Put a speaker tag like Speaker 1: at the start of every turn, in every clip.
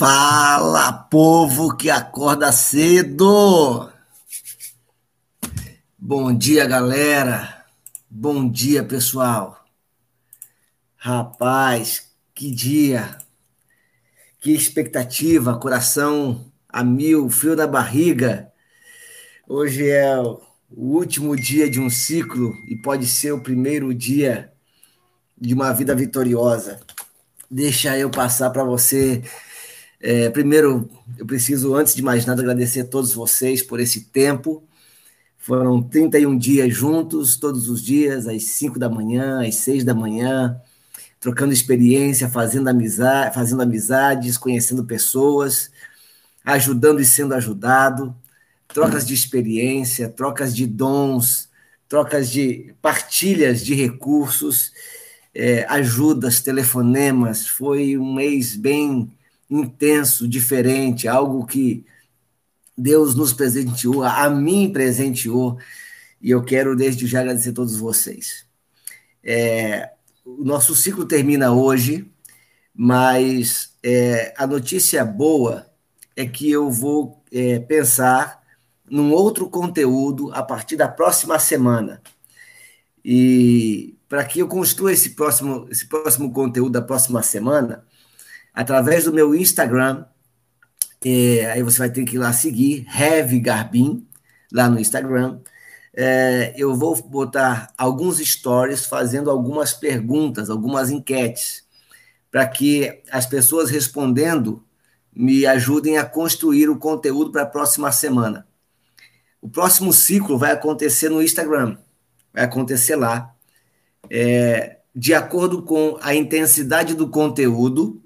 Speaker 1: Fala, povo que acorda cedo! Bom dia, galera! Bom dia, pessoal! Rapaz, que dia! Que expectativa, coração a mil, frio na barriga. Hoje é o último dia de um ciclo e pode ser o primeiro dia de uma vida vitoriosa. Deixa eu passar para você é, primeiro, eu preciso, antes de mais nada, agradecer a todos vocês por esse tempo. Foram 31 dias juntos, todos os dias, às 5 da manhã, às 6 da manhã, trocando experiência, fazendo, amizade, fazendo amizades, conhecendo pessoas, ajudando e sendo ajudado, trocas de experiência, trocas de dons, trocas de partilhas de recursos, é, ajudas, telefonemas. Foi um mês bem intenso, diferente, algo que Deus nos presenteou, a mim presenteou, e eu quero desde já agradecer a todos vocês. É, o nosso ciclo termina hoje, mas é, a notícia boa é que eu vou é, pensar num outro conteúdo a partir da próxima semana. E para que eu construa esse próximo, esse próximo conteúdo da próxima semana, através do meu Instagram. É, aí você vai ter que ir lá seguir, Heavy Garbin, lá no Instagram. É, eu vou botar alguns stories fazendo algumas perguntas, algumas enquetes, para que as pessoas respondendo me ajudem a construir o conteúdo para a próxima semana. O próximo ciclo vai acontecer no Instagram, vai acontecer lá, é, de acordo com a intensidade do conteúdo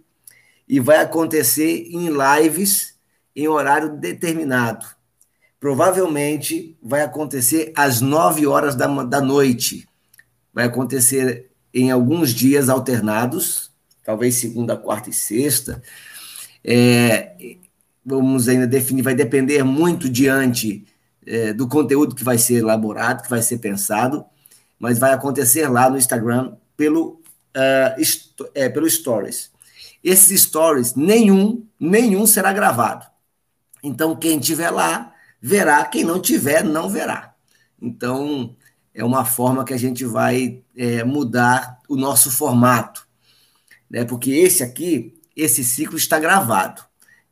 Speaker 1: e vai acontecer em lives em horário determinado. Provavelmente vai acontecer às 9 horas da, da noite. Vai acontecer em alguns dias alternados, talvez segunda, quarta e sexta. É, vamos ainda definir, vai depender muito diante é, do conteúdo que vai ser elaborado, que vai ser pensado, mas vai acontecer lá no Instagram pelo, uh, é, pelo Stories. Esses stories, nenhum, nenhum será gravado. Então, quem tiver lá, verá. Quem não tiver, não verá. Então, é uma forma que a gente vai é, mudar o nosso formato. Né? Porque esse aqui, esse ciclo está gravado.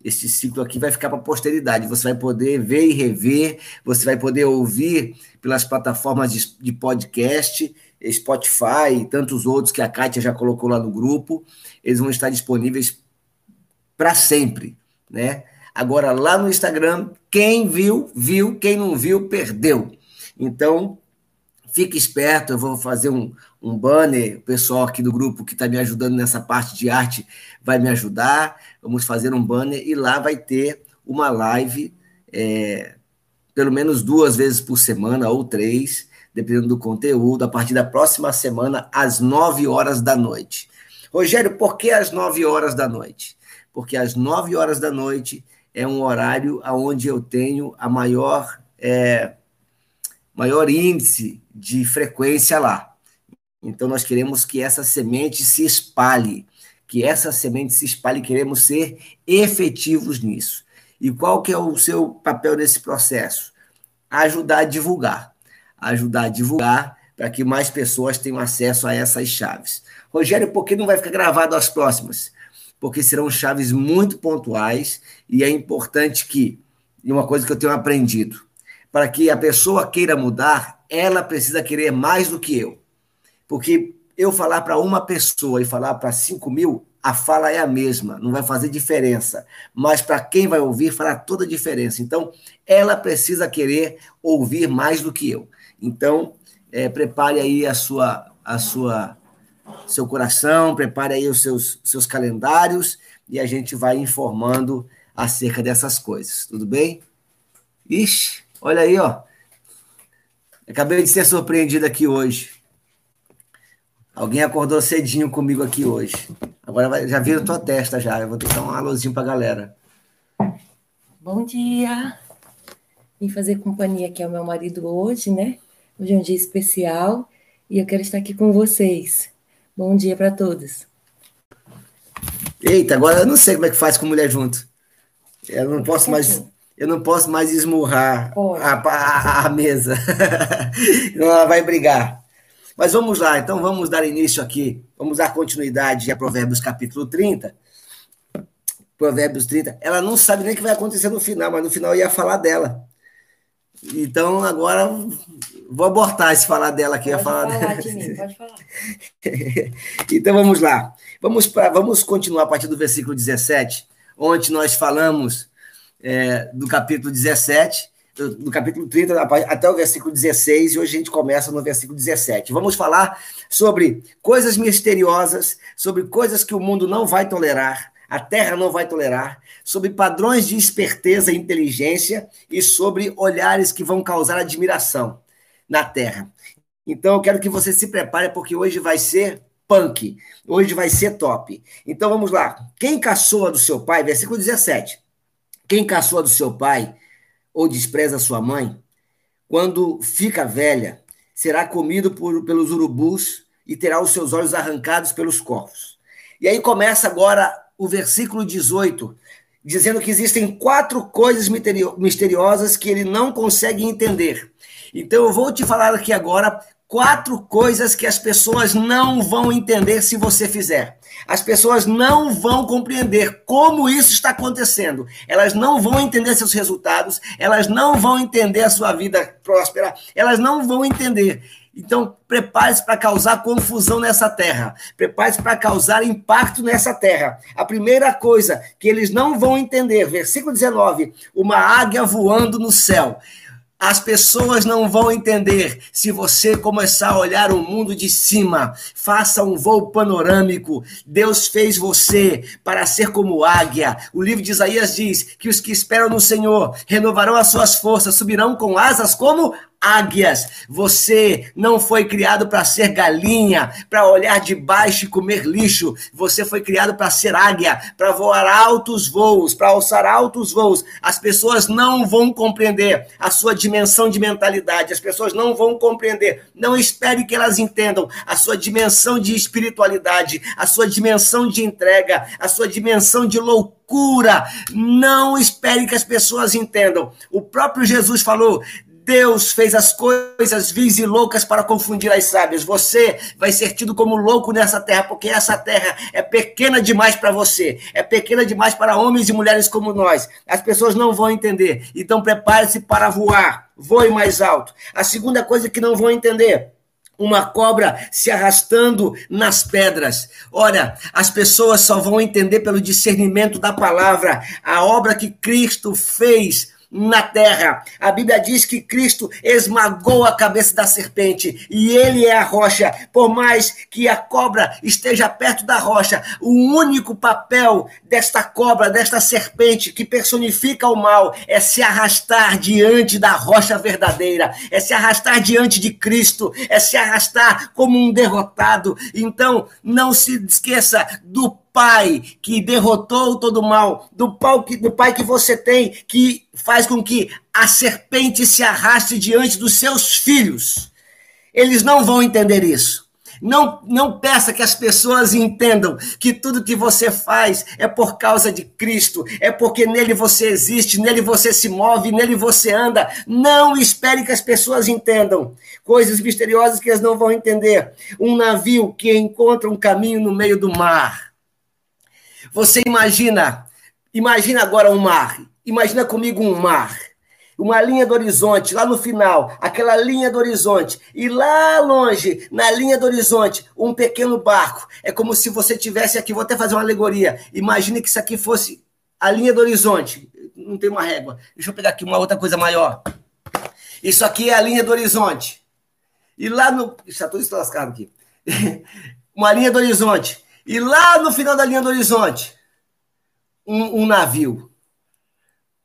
Speaker 1: Esse ciclo aqui vai ficar para a posteridade. Você vai poder ver e rever, você vai poder ouvir pelas plataformas de, de podcast Spotify e tantos outros que a Kátia já colocou lá no grupo, eles vão estar disponíveis para sempre, né? Agora, lá no Instagram, quem viu, viu, quem não viu, perdeu. Então, fique esperto, eu vou fazer um, um banner, o pessoal aqui do grupo que está me ajudando nessa parte de arte vai me ajudar, vamos fazer um banner e lá vai ter uma live, é, pelo menos duas vezes por semana ou três, dependendo do conteúdo, a partir da próxima semana, às 9 horas da noite. Rogério, por que às 9 horas da noite? Porque às 9 horas da noite é um horário onde eu tenho a maior, é, maior índice de frequência lá. Então, nós queremos que essa semente se espalhe, que essa semente se espalhe, queremos ser efetivos nisso. E qual que é o seu papel nesse processo? Ajudar a divulgar ajudar a divulgar para que mais pessoas tenham acesso a essas chaves. Rogério, por que não vai ficar gravado as próximas? Porque serão chaves muito pontuais e é importante que, e uma coisa que eu tenho aprendido, para que a pessoa queira mudar, ela precisa querer mais do que eu. Porque eu falar para uma pessoa e falar para cinco mil, a fala é a mesma, não vai fazer diferença. Mas para quem vai ouvir, fará toda a diferença. Então, ela precisa querer ouvir mais do que eu. Então, é, prepare aí a sua, a sua, seu coração, prepare aí os seus, seus calendários e a gente vai informando acerca dessas coisas, tudo bem? Ixi, olha aí, ó. Acabei de ser surpreendido aqui hoje. Alguém acordou cedinho comigo aqui hoje. Agora vai, já vira tua testa já. Eu vou ter que dar um alôzinho pra galera.
Speaker 2: Bom dia. Vim fazer companhia aqui ao meu marido hoje, né? Hoje é um dia especial e eu quero estar aqui com vocês. Bom dia para todos.
Speaker 1: Eita, agora eu não sei como é que faz com mulher junto. Eu não posso mais. Eu não posso mais esmurrar a, a, a, mesa. ela vai brigar. Mas vamos lá, então vamos dar início aqui. Vamos dar continuidade a Provérbios capítulo 30. Provérbios 30. Ela não sabe nem o que vai acontecer no final, mas no final eu ia falar dela. Então agora vou abortar esse falar dela aqui.
Speaker 2: Pode
Speaker 1: falar,
Speaker 2: falar de mim, pode falar.
Speaker 1: então vamos lá. Vamos, pra, vamos continuar a partir do versículo 17, onde nós falamos é, do capítulo 17, do, do, capítulo 30 até o versículo 16, e hoje a gente começa no versículo 17. Vamos falar sobre coisas misteriosas, sobre coisas que o mundo não vai tolerar, a terra não vai tolerar, sobre padrões de esperteza e inteligência e sobre olhares que vão causar admiração na terra. Então eu quero que você se prepare, porque hoje vai ser punk. Hoje vai ser top. Então vamos lá. Quem caçoa do seu pai, versículo 17. Quem caçoa do seu pai ou despreza sua mãe, quando fica velha, será comido por, pelos urubus e terá os seus olhos arrancados pelos corvos. E aí começa agora o versículo 18, dizendo que existem quatro coisas misteriosas que ele não consegue entender. Então eu vou te falar aqui agora quatro coisas que as pessoas não vão entender se você fizer. As pessoas não vão compreender como isso está acontecendo. Elas não vão entender seus resultados, elas não vão entender a sua vida próspera, elas não vão entender. Então, prepare-se para causar confusão nessa terra. Prepare-se para causar impacto nessa terra. A primeira coisa que eles não vão entender, versículo 19: uma águia voando no céu. As pessoas não vão entender se você começar a olhar o mundo de cima. Faça um voo panorâmico. Deus fez você para ser como águia. O livro de Isaías diz que os que esperam no Senhor renovarão as suas forças, subirão com asas como águias. Você não foi criado para ser galinha, para olhar de baixo e comer lixo. Você foi criado para ser águia, para voar altos voos, para alçar altos voos. As pessoas não vão compreender a sua dimensão de mentalidade. As pessoas não vão compreender. Não espere que elas entendam a sua dimensão de espiritualidade, a sua dimensão de entrega, a sua dimensão de loucura. Não espere que as pessoas entendam. O próprio Jesus falou: Deus fez as coisas vis e loucas para confundir as sábias. Você vai ser tido como louco nessa terra, porque essa terra é pequena demais para você, é pequena demais para homens e mulheres como nós. As pessoas não vão entender. Então prepare-se para voar, voe mais alto. A segunda coisa que não vão entender, uma cobra se arrastando nas pedras. Olha, as pessoas só vão entender pelo discernimento da palavra a obra que Cristo fez na terra. A Bíblia diz que Cristo esmagou a cabeça da serpente e ele é a rocha. Por mais que a cobra esteja perto da rocha, o único papel desta cobra, desta serpente que personifica o mal, é se arrastar diante da rocha verdadeira, é se arrastar diante de Cristo, é se arrastar como um derrotado. Então, não se esqueça do pai que derrotou todo o mal, do pai, que, do pai que você tem, que faz com que a serpente se arraste diante dos seus filhos. Eles não vão entender isso. Não, não peça que as pessoas entendam que tudo que você faz é por causa de Cristo, é porque nele você existe, nele você se move, nele você anda. Não espere que as pessoas entendam coisas misteriosas que elas não vão entender. Um navio que encontra um caminho no meio do mar você imagina, imagina agora um mar. Imagina comigo um mar. Uma linha do horizonte, lá no final, aquela linha do horizonte. E lá longe, na linha do horizonte, um pequeno barco. É como se você tivesse aqui, vou até fazer uma alegoria. Imagine que isso aqui fosse a linha do horizonte. Não tem uma régua. Deixa eu pegar aqui uma outra coisa maior. Isso aqui é a linha do horizonte. E lá no. Já estou lascado aqui. uma linha do horizonte. E lá no final da linha do horizonte, um, um navio.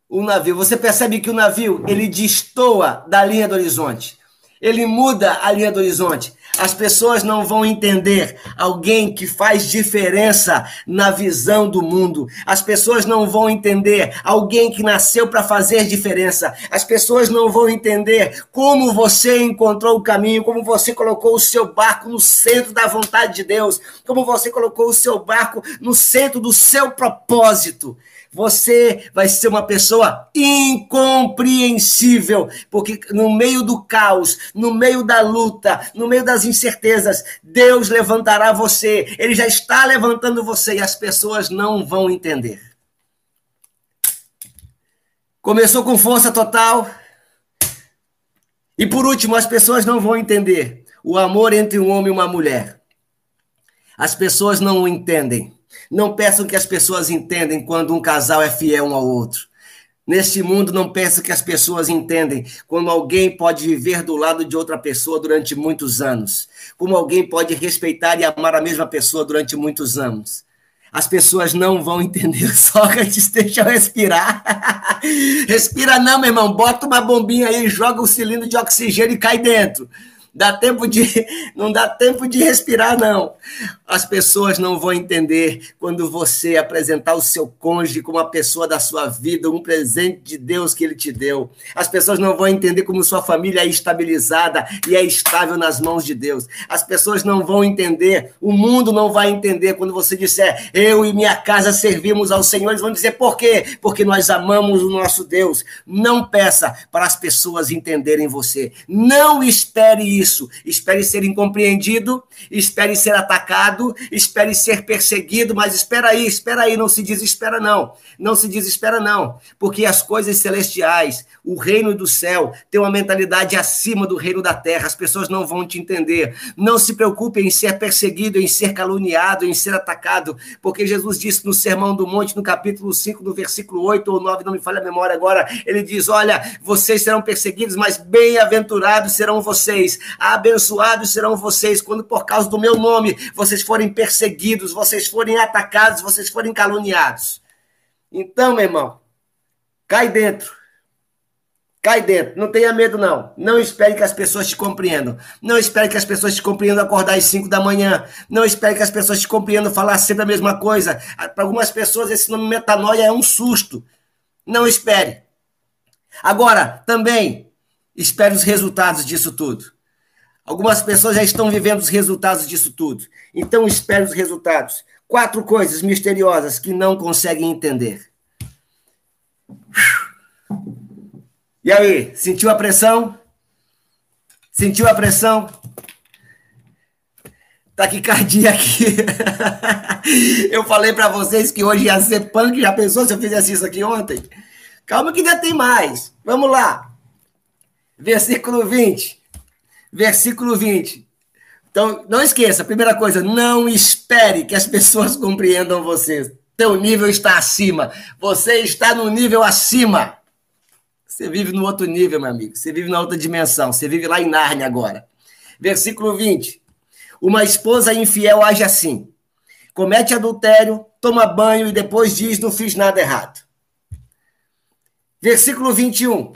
Speaker 1: Um navio. Você percebe que o navio ele destoa da linha do horizonte. Ele muda a linha do horizonte. As pessoas não vão entender alguém que faz diferença na visão do mundo. As pessoas não vão entender alguém que nasceu para fazer diferença. As pessoas não vão entender como você encontrou o caminho, como você colocou o seu barco no centro da vontade de Deus, como você colocou o seu barco no centro do seu propósito. Você vai ser uma pessoa incompreensível, porque no meio do caos, no meio da luta, no meio das incertezas, Deus levantará você. Ele já está levantando você e as pessoas não vão entender. Começou com força total. E por último, as pessoas não vão entender o amor entre um homem e uma mulher. As pessoas não entendem. Não peçam que as pessoas entendem quando um casal é fiel um ao outro. Neste mundo, não peçam que as pessoas entendem quando alguém pode viver do lado de outra pessoa durante muitos anos. Como alguém pode respeitar e amar a mesma pessoa durante muitos anos. As pessoas não vão entender. Sócrates, deixa respirar. Respira não, meu irmão. Bota uma bombinha aí, joga o cilindro de oxigênio e cai dentro. Dá tempo de, não dá tempo de respirar, não. As pessoas não vão entender quando você apresentar o seu cônjuge como uma pessoa da sua vida, um presente de Deus que ele te deu. As pessoas não vão entender como sua família é estabilizada e é estável nas mãos de Deus. As pessoas não vão entender, o mundo não vai entender quando você disser, eu e minha casa servimos ao Senhor. Eles vão dizer, por quê? Porque nós amamos o nosso Deus. Não peça para as pessoas entenderem você. Não espere isso isso. Espere ser incompreendido, espere ser atacado, espere ser perseguido, mas espera aí, espera aí, não se desespera não. Não se desespera não, porque as coisas celestiais, o reino do céu, tem uma mentalidade acima do reino da terra. As pessoas não vão te entender. Não se preocupe em ser perseguido, em ser caluniado, em ser atacado, porque Jesus disse no Sermão do Monte, no capítulo 5, no versículo 8 ou 9, não me falha a memória agora, ele diz: "Olha, vocês serão perseguidos, mas bem-aventurados serão vocês Abençoados serão vocês quando, por causa do meu nome, vocês forem perseguidos, vocês forem atacados, vocês forem caluniados. Então, meu irmão, cai dentro. Cai dentro. Não tenha medo, não. Não espere que as pessoas te compreendam. Não espere que as pessoas te compreendam acordar às 5 da manhã. Não espere que as pessoas te compreendam falar sempre a mesma coisa. Para algumas pessoas, esse nome metanoia é um susto. Não espere. Agora, também, espere os resultados disso tudo. Algumas pessoas já estão vivendo os resultados disso tudo. Então, espere os resultados. Quatro coisas misteriosas que não conseguem entender. E aí, sentiu a pressão? Sentiu a pressão? Taquicardia aqui. eu falei para vocês que hoje ia ser punk. Já pensou se eu fizesse isso aqui ontem? Calma que ainda tem mais. Vamos lá. Versículo 20 versículo 20. Então, não esqueça, primeira coisa, não espere que as pessoas compreendam você. Teu nível está acima. Você está no nível acima. Você vive no outro nível, meu amigo. Você vive na outra dimensão. Você vive lá em Nárnia agora. Versículo 20. Uma esposa infiel age assim. Comete adultério, toma banho e depois diz: Não fiz nada errado. Versículo 21.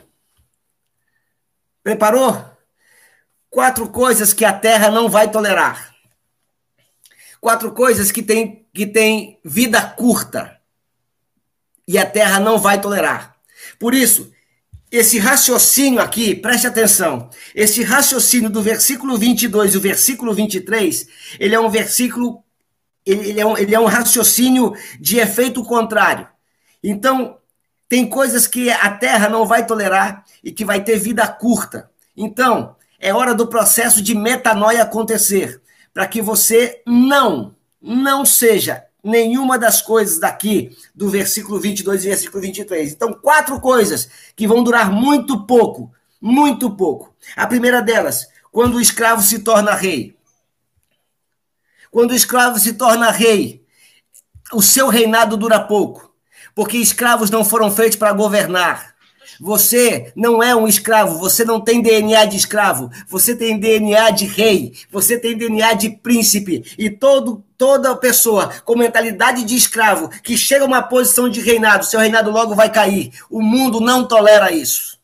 Speaker 1: Preparou? Quatro coisas que a terra não vai tolerar. Quatro coisas que têm que tem vida curta. E a terra não vai tolerar. Por isso, esse raciocínio aqui, preste atenção, esse raciocínio do versículo 22 e o versículo 23, ele é um versículo, ele, é um, ele é um raciocínio de efeito contrário. Então, tem coisas que a terra não vai tolerar e que vai ter vida curta. Então, é hora do processo de metanoia acontecer, para que você não, não seja nenhuma das coisas daqui do versículo 22 e versículo 23. Então, quatro coisas que vão durar muito pouco, muito pouco. A primeira delas, quando o escravo se torna rei. Quando o escravo se torna rei, o seu reinado dura pouco, porque escravos não foram feitos para governar. Você não é um escravo, você não tem DNA de escravo, você tem DNA de rei, você tem DNA de príncipe. E todo, toda pessoa com mentalidade de escravo que chega a uma posição de reinado, seu reinado logo vai cair. O mundo não tolera isso.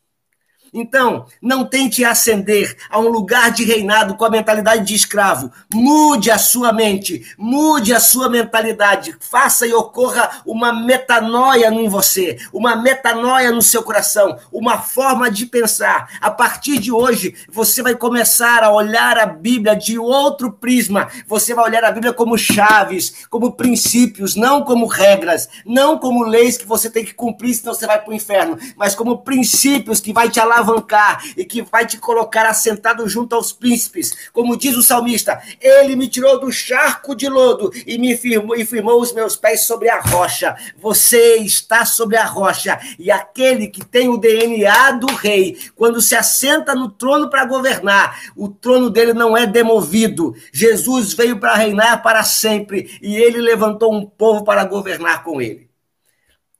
Speaker 1: Então, não tente ascender a um lugar de reinado com a mentalidade de escravo. Mude a sua mente, mude a sua mentalidade. Faça e ocorra uma metanoia em você, uma metanoia no seu coração, uma forma de pensar. A partir de hoje, você vai começar a olhar a Bíblia de outro prisma. Você vai olhar a Bíblia como chaves, como princípios, não como regras, não como leis que você tem que cumprir, senão você vai para o inferno, mas como princípios que vai te alavancar alavancar e que vai te colocar assentado junto aos príncipes. Como diz o salmista, ele me tirou do charco de lodo e me firmou, e firmou os meus pés sobre a rocha. Você está sobre a rocha e aquele que tem o DNA do rei, quando se assenta no trono para governar, o trono dele não é demovido. Jesus veio para reinar para sempre e ele levantou um povo para governar com ele.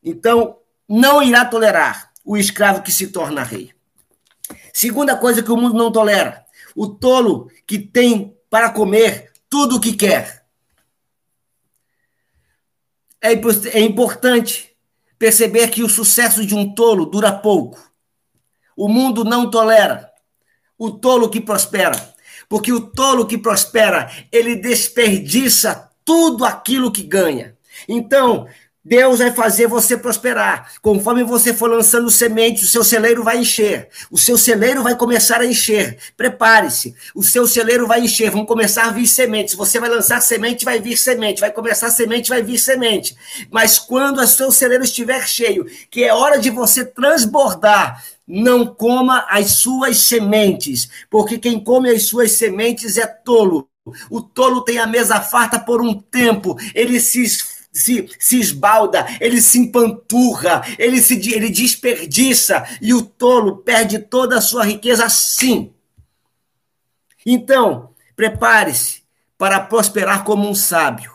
Speaker 1: Então, não irá tolerar o escravo que se torna rei. Segunda coisa que o mundo não tolera: o tolo que tem para comer tudo o que quer. É, é importante perceber que o sucesso de um tolo dura pouco. O mundo não tolera o tolo que prospera, porque o tolo que prospera, ele desperdiça tudo aquilo que ganha. Então, Deus vai fazer você prosperar. Conforme você for lançando sementes, o seu celeiro vai encher. O seu celeiro vai começar a encher. Prepare-se. O seu celeiro vai encher. Vão começar a vir sementes. Você vai lançar semente, vai vir semente. Vai começar semente, vai vir semente. Mas quando o seu celeiro estiver cheio, que é hora de você transbordar, não coma as suas sementes, porque quem come as suas sementes é tolo. O tolo tem a mesa farta por um tempo, ele se se, se esbalda, ele se empanturra, ele se ele desperdiça e o tolo perde toda a sua riqueza assim. Então, prepare-se para prosperar como um sábio.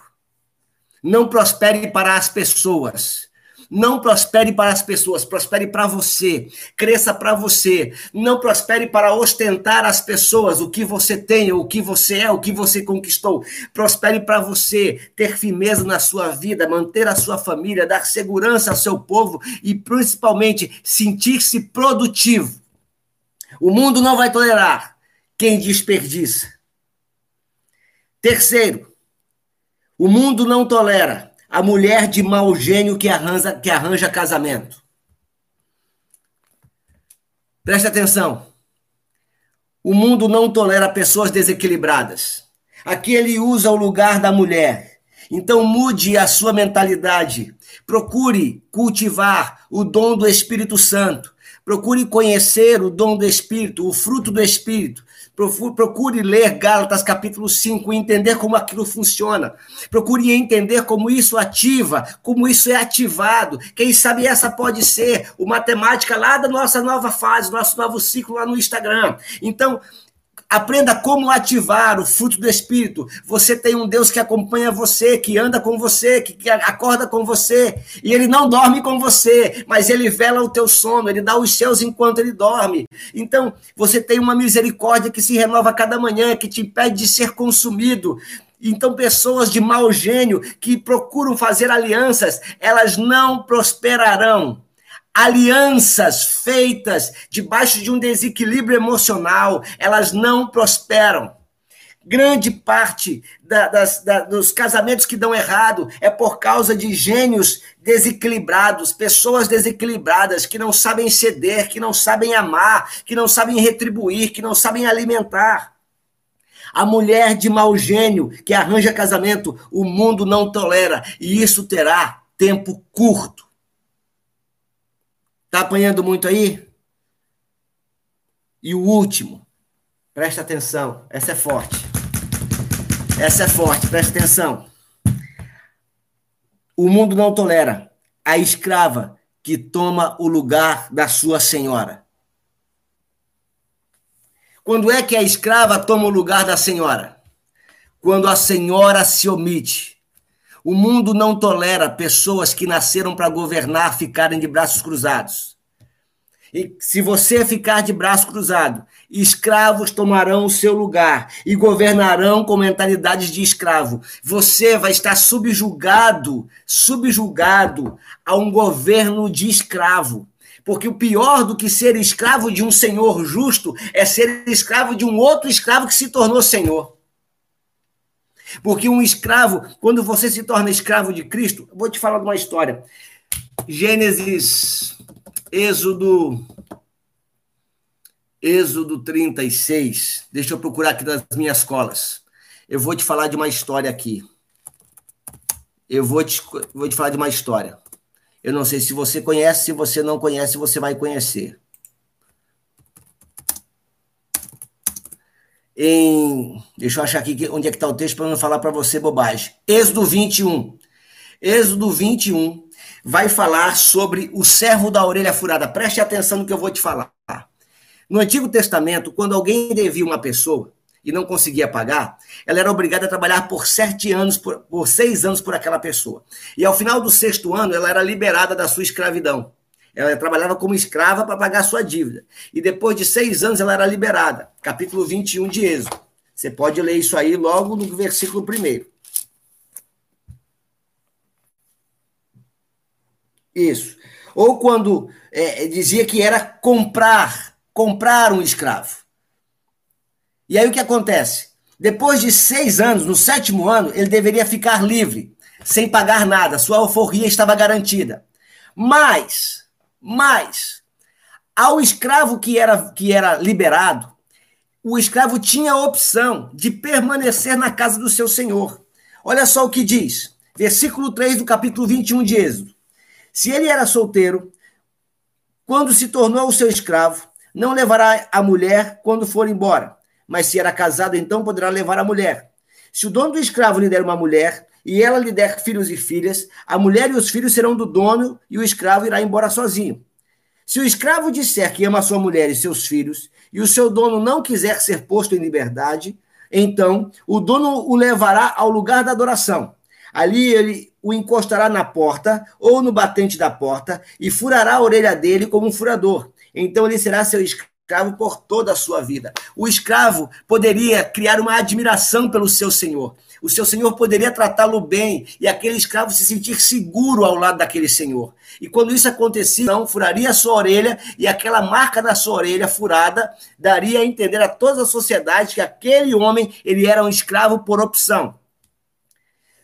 Speaker 1: Não prospere para as pessoas, não prospere para as pessoas, prospere para você, cresça para você. Não prospere para ostentar as pessoas o que você tem, o que você é, o que você conquistou. Prospere para você ter firmeza na sua vida, manter a sua família, dar segurança ao seu povo e principalmente sentir-se produtivo. O mundo não vai tolerar quem desperdiça. Terceiro, o mundo não tolera a mulher de mau gênio que arranja, que arranja casamento. Preste atenção. O mundo não tolera pessoas desequilibradas. Aqui ele usa o lugar da mulher. Então mude a sua mentalidade. Procure cultivar o dom do Espírito Santo. Procure conhecer o dom do Espírito, o fruto do Espírito. Procure ler Gálatas capítulo 5 e entender como aquilo funciona. Procure entender como isso ativa, como isso é ativado. Quem sabe essa pode ser o matemática lá da nossa nova fase, nosso novo ciclo lá no Instagram. Então, Aprenda como ativar o fruto do Espírito. Você tem um Deus que acompanha você, que anda com você, que, que, acorda com você. E ele não dorme com você, mas ele vela o teu sono, ele dá os seus enquanto ele dorme. Então, você tem uma misericórdia que se renova cada manhã, que te impede de ser consumido. Então, pessoas de mau gênio que procuram fazer alianças, elas não prosperarão alianças feitas debaixo de um desequilíbrio emocional, elas não prosperam. Grande parte da, das, da, dos casamentos que dão errado é por causa de gênios desequilibrados, pessoas desequilibradas que não sabem ceder, que não sabem amar, que não sabem retribuir, que não sabem alimentar. A mulher de mau gênio que arranja casamento, o mundo não tolera, e isso terá tempo curto. Tá apanhando muito aí? E o último, presta atenção, essa é forte. Essa é forte, presta atenção. O mundo não tolera a escrava que toma o lugar da sua senhora. Quando é que a escrava toma o lugar da senhora? Quando a senhora se omite o mundo não tolera pessoas que nasceram para governar ficarem de braços cruzados. E se você ficar de braço cruzado, escravos tomarão o seu lugar e governarão com mentalidades de escravo. Você vai estar subjugado, subjugado a um governo de escravo. Porque o pior do que ser escravo de um senhor justo é ser escravo de um outro escravo que se tornou senhor. Porque um escravo, quando você se torna escravo de Cristo, vou te falar de uma história. Gênesis, Êxodo, Êxodo 36. Deixa eu procurar aqui nas minhas colas. Eu vou te falar de uma história aqui. Eu vou te, vou te falar de uma história. Eu não sei se você conhece, se você não conhece, você vai conhecer. Em, deixa eu achar aqui onde é que está o texto para não falar para você bobagem. Êxodo 21. Êxodo 21 vai falar sobre o servo da orelha furada. Preste atenção no que eu vou te falar. No Antigo Testamento, quando alguém devia uma pessoa, e não conseguia pagar, ela era obrigada a trabalhar por sete anos, por, por seis anos por aquela pessoa. E ao final do sexto ano, ela era liberada da sua escravidão. Ela trabalhava como escrava para pagar sua dívida. E depois de seis anos, ela era liberada. Capítulo 21 de Êxodo. Você pode ler isso aí logo no versículo primeiro. Isso. Ou quando é, dizia que era comprar, comprar um escravo. E aí o que acontece? Depois de seis anos, no sétimo ano, ele deveria ficar livre, sem pagar nada, sua alforria estava garantida. Mas, mas, ao escravo que era, que era liberado, o escravo tinha a opção de permanecer na casa do seu senhor. Olha só o que diz, versículo 3 do capítulo 21 de Êxodo. Se ele era solteiro, quando se tornou seu escravo, não levará a mulher quando for embora mas se era casado, então poderá levar a mulher. Se o dono do escravo lhe der uma mulher, e ela lhe der filhos e filhas, a mulher e os filhos serão do dono, e o escravo irá embora sozinho. Se o escravo disser que ama sua mulher e seus filhos, e o seu dono não quiser ser posto em liberdade, então o dono o levará ao lugar da adoração. Ali ele o encostará na porta ou no batente da porta e furará a orelha dele como um furador. Então ele será seu escravo por toda a sua vida. O escravo poderia criar uma admiração pelo seu senhor. O seu senhor poderia tratá-lo bem e aquele escravo se sentir seguro ao lado daquele senhor. E quando isso acontecia, então, furaria a sua orelha e aquela marca na sua orelha furada daria a entender a toda a sociedade que aquele homem ele era um escravo por opção.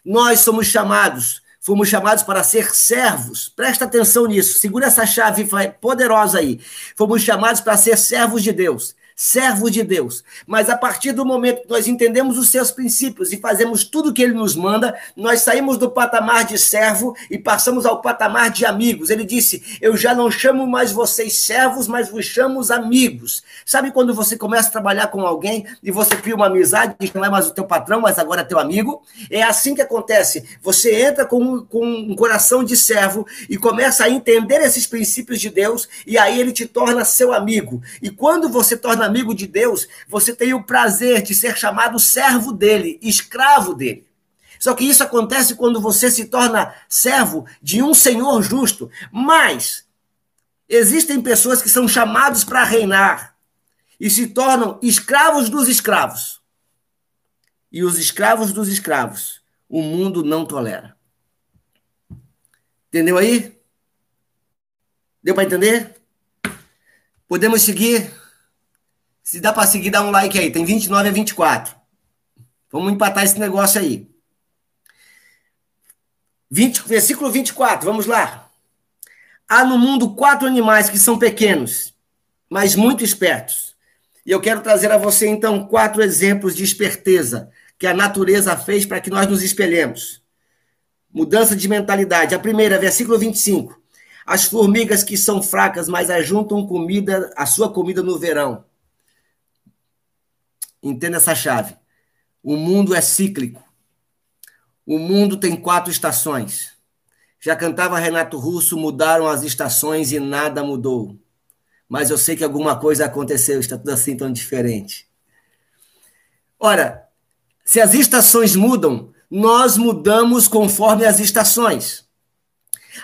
Speaker 1: Nós somos chamados Fomos chamados para ser servos. Presta atenção nisso. Segura essa chave poderosa aí. Fomos chamados para ser servos de Deus servos de Deus. Mas a partir do momento que nós entendemos os seus princípios e fazemos tudo o que ele nos manda, nós saímos do patamar de servo e passamos ao patamar de amigos. Ele disse: Eu já não chamo mais vocês servos, mas vos chamo os amigos. Sabe quando você começa a trabalhar com alguém e você cria uma amizade que não é mais o teu patrão, mas agora é teu amigo? É assim que acontece. Você entra com, com um coração de servo e começa a entender esses princípios de Deus, e aí ele te torna seu amigo. E quando você torna amigo de Deus, você tem o prazer de ser chamado servo dele, escravo dele. Só que isso acontece quando você se torna servo de um senhor justo. Mas existem pessoas que são chamados para reinar e se tornam escravos dos escravos. E os escravos dos escravos, o mundo não tolera. Entendeu aí? Deu para entender? Podemos seguir? Se dá para seguir, dá um like aí. Tem 29 a 24. Vamos empatar esse negócio aí. 20, versículo 24, vamos lá. Há no mundo quatro animais que são pequenos, mas muito espertos. E eu quero trazer a você, então, quatro exemplos de esperteza que a natureza fez para que nós nos espelhemos. Mudança de mentalidade. A primeira, versículo 25. As formigas que são fracas, mas ajuntam comida, a sua comida no verão. Entenda essa chave. O mundo é cíclico. O mundo tem quatro estações. Já cantava Renato Russo, mudaram as estações e nada mudou. Mas eu sei que alguma coisa aconteceu, está tudo assim tão diferente. Ora, se as estações mudam, nós mudamos conforme as estações.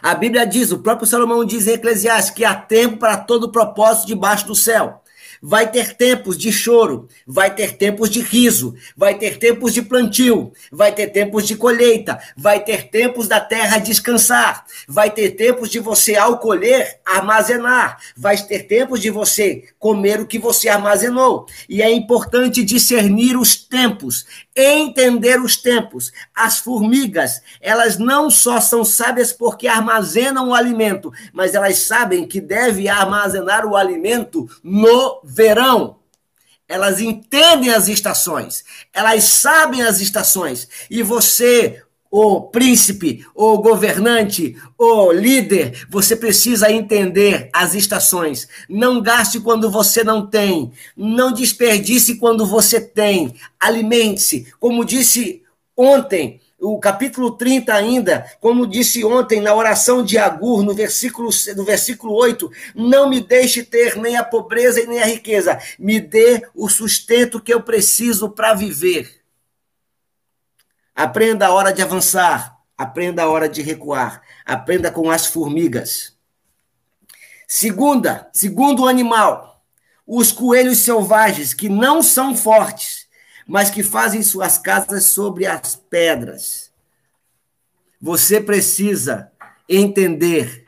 Speaker 1: A Bíblia diz, o próprio Salomão diz em Eclesiastes, que há tempo para todo propósito debaixo do céu. Vai ter tempos de choro, vai ter tempos de riso, vai ter tempos de plantio, vai ter tempos de colheita, vai ter tempos da terra descansar, vai ter tempos de você, ao colher, armazenar, vai ter tempos de você comer o que você armazenou. E é importante discernir os tempos, entender os tempos. As formigas, elas não só são sábias porque armazenam o alimento, mas elas sabem que deve armazenar o alimento no verão. Elas entendem as estações, elas sabem as estações. E você, o príncipe, o governante, o líder, você precisa entender as estações. Não gaste quando você não tem, não desperdice quando você tem. Alimente-se, como disse ontem o capítulo 30 ainda, como disse ontem na oração de Agur, no versículo, no versículo 8, não me deixe ter nem a pobreza e nem a riqueza, me dê o sustento que eu preciso para viver. Aprenda a hora de avançar, aprenda a hora de recuar, aprenda com as formigas. Segunda, segundo animal, os coelhos selvagens que não são fortes, mas que fazem suas casas sobre as pedras. Você precisa entender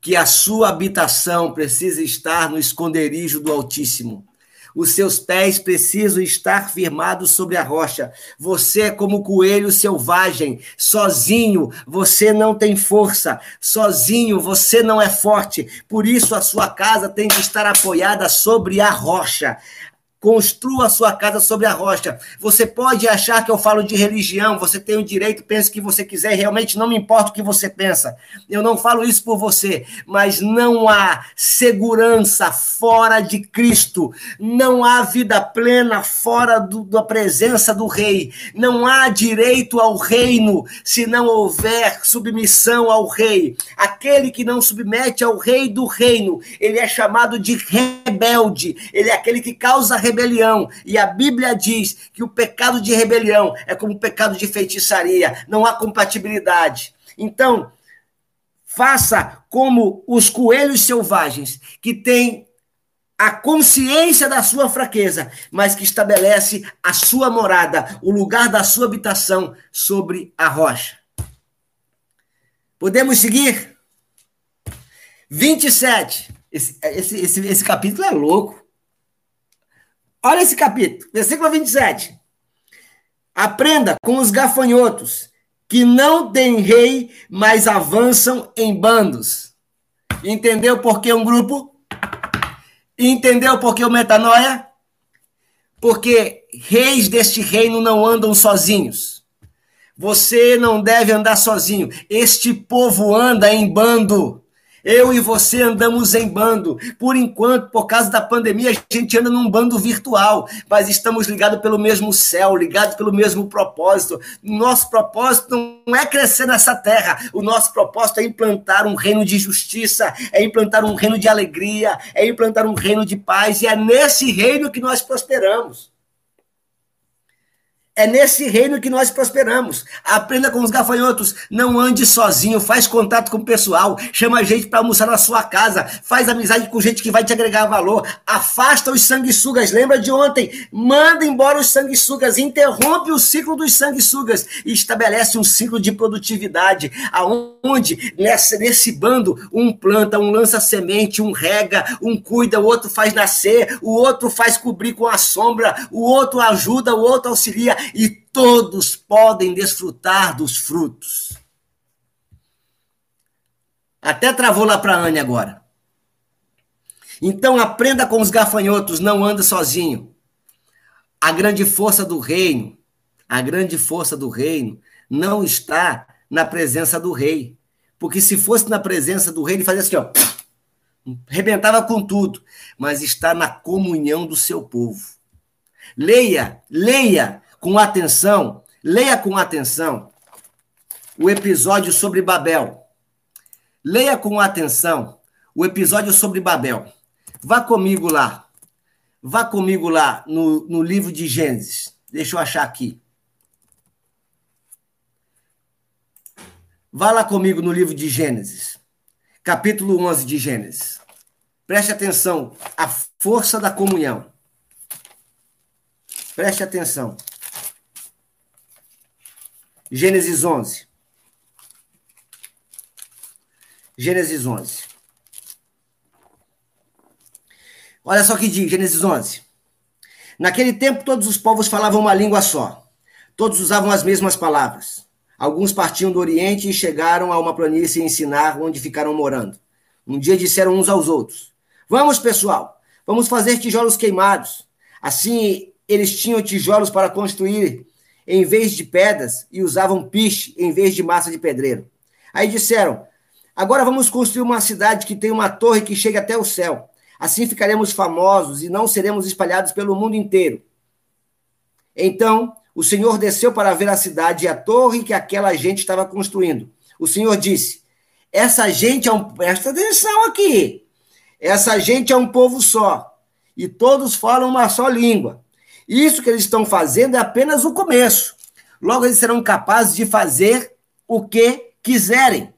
Speaker 1: que a sua habitação precisa estar no esconderijo do Altíssimo. Os seus pés precisam estar firmados sobre a rocha. Você é como coelho selvagem, sozinho, você não tem força, sozinho você não é forte. Por isso a sua casa tem que estar apoiada sobre a rocha. Construa a sua casa sobre a rocha. Você pode achar que eu falo de religião, você tem o direito, pense o que você quiser, realmente não me importa o que você pensa. Eu não falo isso por você, mas não há segurança fora de Cristo. Não há vida plena fora do, da presença do rei. Não há direito ao reino se não houver submissão ao rei. Aquele que não submete ao rei do reino, ele é chamado de rebelde. Ele é aquele que causa rebelião rebelião. E a Bíblia diz que o pecado de rebelião é como o pecado de feitiçaria, não há compatibilidade. Então, faça como os coelhos selvagens, que têm a consciência da sua fraqueza, mas que estabelece a sua morada, o lugar da sua habitação sobre a rocha. Podemos seguir? 27. Esse, esse, esse, esse capítulo é louco. Olha esse capítulo, versículo 27. Aprenda com os gafanhotos, que não têm rei, mas avançam em bandos. Entendeu por que um grupo? Entendeu por que o metanoia? Porque reis deste reino não andam sozinhos. Você não deve andar sozinho. Este povo anda em bando. Eu e você andamos em bando. Por enquanto, por causa da pandemia, a gente anda num bando virtual, mas estamos ligados pelo mesmo céu, ligados pelo mesmo propósito. Nosso propósito não é crescer nessa terra, o nosso propósito é implantar um reino de justiça, é implantar um reino de alegria, é implantar um reino de paz, e é nesse reino que nós prosperamos. É nesse reino que nós prosperamos. Aprenda com os gafanhotos. Não ande sozinho. Faz contato com o pessoal. Chama gente para almoçar na sua casa. Faz amizade com gente que vai te agregar valor. Afasta os sanguessugas. Lembra de ontem? Manda embora os sanguessugas. Interrompe o ciclo dos sanguessugas. E estabelece um ciclo de produtividade. Aonde, nesse bando, um planta, um lança semente, um rega, um cuida, o outro faz nascer, o outro faz cobrir com a sombra, o outro ajuda, o outro auxilia e todos podem desfrutar dos frutos. Até travou lá para a Anne agora. Então aprenda com os gafanhotos, não anda sozinho. A grande força do reino, a grande força do reino não está na presença do rei. Porque se fosse na presença do rei, ele fazia assim, ó, rebentava com tudo, mas está na comunhão do seu povo. Leia, leia com atenção, leia com atenção o episódio sobre Babel. Leia com atenção o episódio sobre Babel. Vá comigo lá. Vá comigo lá no, no livro de Gênesis. Deixa eu achar aqui. Vá lá comigo no livro de Gênesis, capítulo 11 de Gênesis. Preste atenção, a força da comunhão. Preste atenção. Gênesis 11. Gênesis 11. Olha só o que diz Gênesis 11. Naquele tempo, todos os povos falavam uma língua só. Todos usavam as mesmas palavras. Alguns partiam do Oriente e chegaram a uma planície ensinar onde ficaram morando. Um dia disseram uns aos outros: Vamos, pessoal, vamos fazer tijolos queimados. Assim, eles tinham tijolos para construir em vez de pedras e usavam piche em vez de massa de pedreiro. Aí disseram: Agora vamos construir uma cidade que tem uma torre que chega até o céu. Assim ficaremos famosos e não seremos espalhados pelo mundo inteiro. Então, o Senhor desceu para ver a cidade e a torre que aquela gente estava construindo. O Senhor disse: Essa gente é um. Presta atenção aqui. Essa gente é um povo só. E todos falam uma só língua. Isso que eles estão fazendo é apenas o começo. Logo, eles serão capazes de fazer o que quiserem.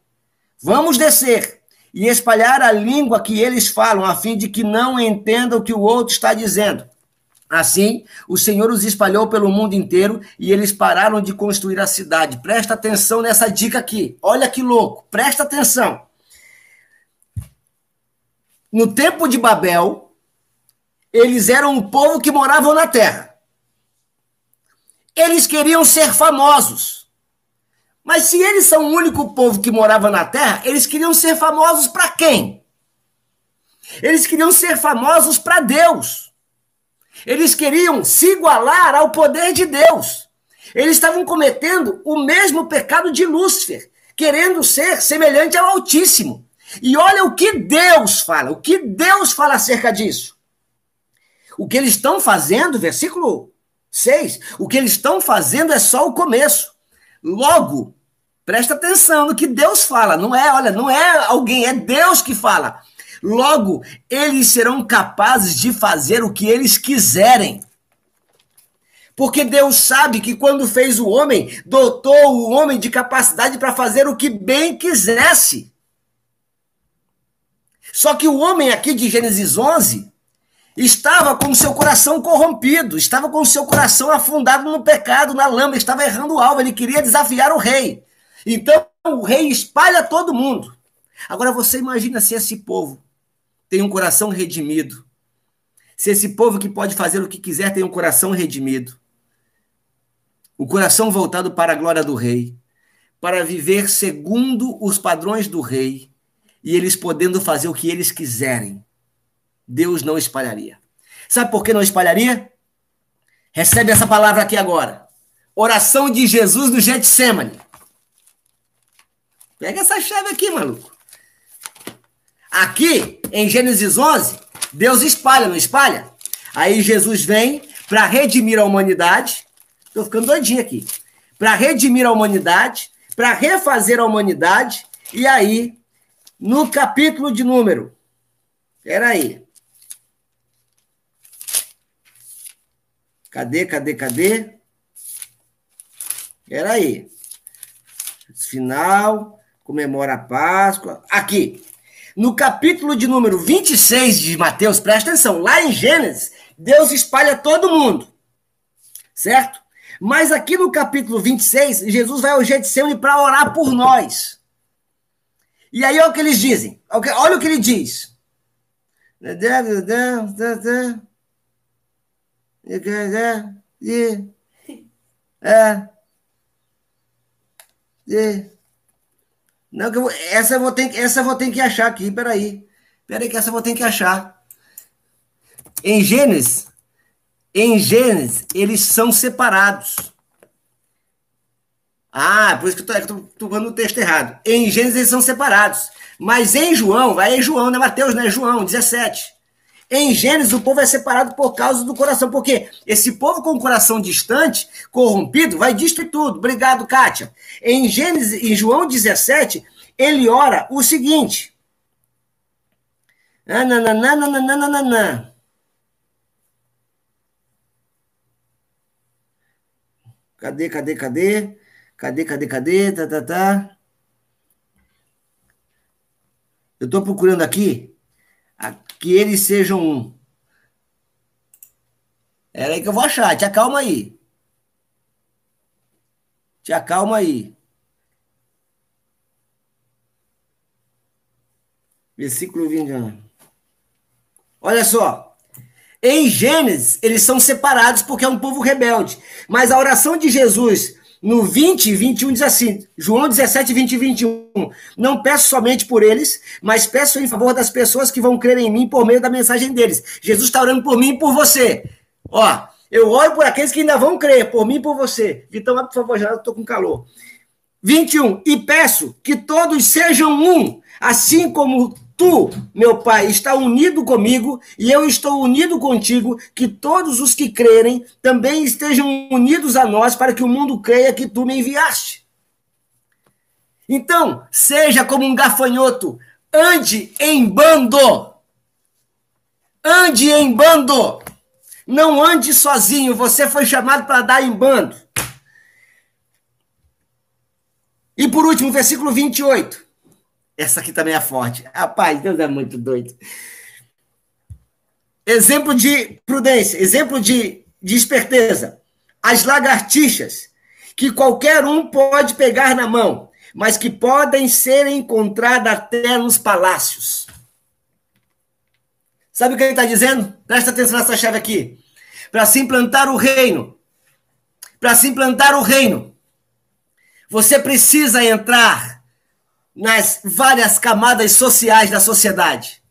Speaker 1: Vamos descer e espalhar a língua que eles falam, a fim de que não entendam o que o outro está dizendo. Assim, o Senhor os espalhou pelo mundo inteiro e eles pararam de construir a cidade. Presta atenção nessa dica aqui. Olha que louco. Presta atenção. No tempo de Babel, eles eram um povo que moravam na terra. Eles queriam ser famosos. Mas se eles são o único povo que morava na terra, eles queriam ser famosos para quem? Eles queriam ser famosos para Deus. Eles queriam se igualar ao poder de Deus. Eles estavam cometendo o mesmo pecado de Lúcifer, querendo ser semelhante ao Altíssimo. E olha o que Deus fala, o que Deus fala acerca disso. O que eles estão fazendo, versículo 6, o que eles estão fazendo é só o começo. Logo, presta atenção no que Deus fala. Não é, olha, não é alguém, é Deus que fala. Logo, eles serão capazes de fazer o que eles quiserem. Porque Deus sabe que quando fez o homem, dotou o homem de capacidade para fazer o que bem quisesse. Só que o homem aqui de Gênesis 11 estava com o seu coração corrompido, estava com o seu coração afundado no pecado, na lama, estava errando o alvo, ele queria desafiar o rei. Então o rei espalha todo mundo. Agora você imagina se esse povo tem um coração redimido. Se esse povo que pode fazer o que quiser tem um coração redimido. O coração voltado para a glória do rei, para viver segundo os padrões do rei, e eles podendo fazer o que eles quiserem Deus não espalharia. Sabe por que não espalharia? Recebe essa palavra aqui agora. Oração de Jesus no Getsemane. Pega essa chave aqui, maluco. Aqui, em Gênesis 11, Deus espalha, não espalha? Aí Jesus vem para redimir a humanidade. Estou ficando doidinho aqui. Para redimir a humanidade, para refazer a humanidade. E aí, no capítulo de número. Peraí. Cadê, cadê, cadê? Era aí. Final, comemora a Páscoa. Aqui. No capítulo de número 26 de Mateus, presta atenção, lá em Gênesis, Deus espalha todo mundo. Certo? Mas aqui no capítulo 26, Jesus vai ao Getsemane para orar por nós. E aí olha o que eles dizem. Olha o que ele diz. E, é, e, não, que eu, essa eu vou ter, essa eu vou ter que achar aqui, peraí. Peraí que essa eu vou ter que achar. Em Gênesis, em Gênesis, eles são separados. Ah, por isso que eu estou falando o texto errado. Em Gênesis eles são separados. Mas em João, vai em João, não é Mateus, não é João, 17. Em Gênesis, o povo é separado por causa do coração, porque esse povo com o coração distante, corrompido, vai destruir tudo. Obrigado, Kátia. Em Gênesis, em João 17, ele ora o seguinte. Nananana. Cadê, cadê, cadê? Cadê, cadê, cadê? Tá, tá, tá. Eu estou procurando aqui que eles sejam um. Era aí que eu vou achar, te acalma aí. Te acalma aí. Versículo 21. Olha só. Em Gênesis, eles são separados porque é um povo rebelde. Mas a oração de Jesus no 20 e 21 diz assim, João 17, 20 e 21. Não peço somente por eles, mas peço em favor das pessoas que vão crer em mim por meio da mensagem deles. Jesus está orando por mim e por você. Ó, eu oro por aqueles que ainda vão crer, por mim e por você. Vitão, por favor, já estou com calor. 21. E peço que todos sejam um, assim como Tu, meu Pai, está unido comigo e eu estou unido contigo, que todos os que crerem também estejam unidos a nós, para que o mundo creia que tu me enviaste. Então, seja como um gafanhoto, ande em bando. Ande em bando. Não ande sozinho, você foi chamado para dar em bando. E por último, versículo 28. Essa aqui também é forte. Rapaz, Deus é muito doido. Exemplo de prudência, exemplo de, de esperteza. As lagartixas, que qualquer um pode pegar na mão, mas que podem ser encontradas até nos palácios. Sabe o que ele está dizendo? Presta atenção nessa chave aqui. Para se implantar o reino, para se implantar o reino, você precisa entrar nas várias camadas sociais da sociedade.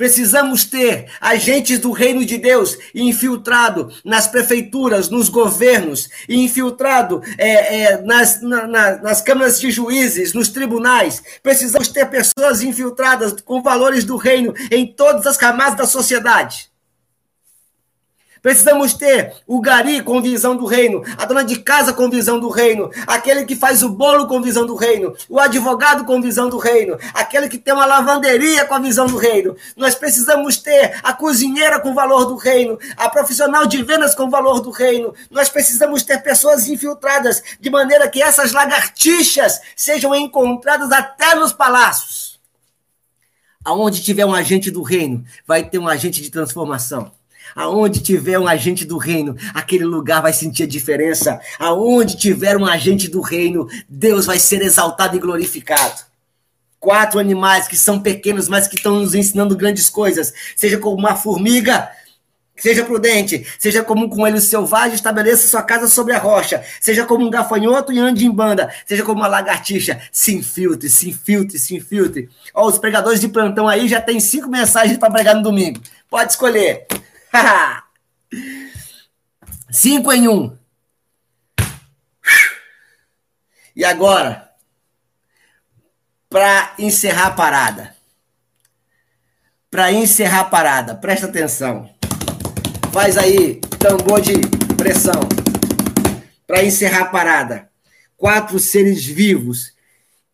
Speaker 1: Precisamos ter agentes do reino de Deus infiltrado nas prefeituras, nos governos, infiltrado é, é, nas, na, nas câmaras de juízes, nos tribunais. Precisamos ter pessoas infiltradas com valores do reino em todas as camadas da sociedade. Precisamos ter o gari com visão do reino, a dona de casa com visão do reino, aquele que faz o bolo com visão do reino, o advogado com visão do reino, aquele que tem uma lavanderia com a visão do reino. Nós precisamos ter a cozinheira com valor do reino, a profissional de vendas com valor do reino. Nós precisamos ter pessoas infiltradas de maneira que essas lagartixas sejam encontradas até nos palácios. Aonde tiver um agente do reino, vai ter um agente de transformação. Aonde tiver um agente do reino, aquele lugar vai sentir a diferença. Aonde tiver um agente do reino, Deus vai ser exaltado e glorificado. Quatro animais que são pequenos, mas que estão nos ensinando grandes coisas. Seja como uma formiga, Seja prudente, seja como um coelho selvagem, estabeleça sua casa sobre a rocha. Seja como um gafanhoto e ande em banda. Seja como uma lagartixa, se infiltre, se infiltre, se infiltre. Ó, os pregadores de plantão aí já tem cinco mensagens para pregar no domingo. Pode escolher. Cinco em um. E agora, para encerrar a parada. Para encerrar a parada, presta atenção. Faz aí, tambor de pressão. Para encerrar a parada. Quatro seres vivos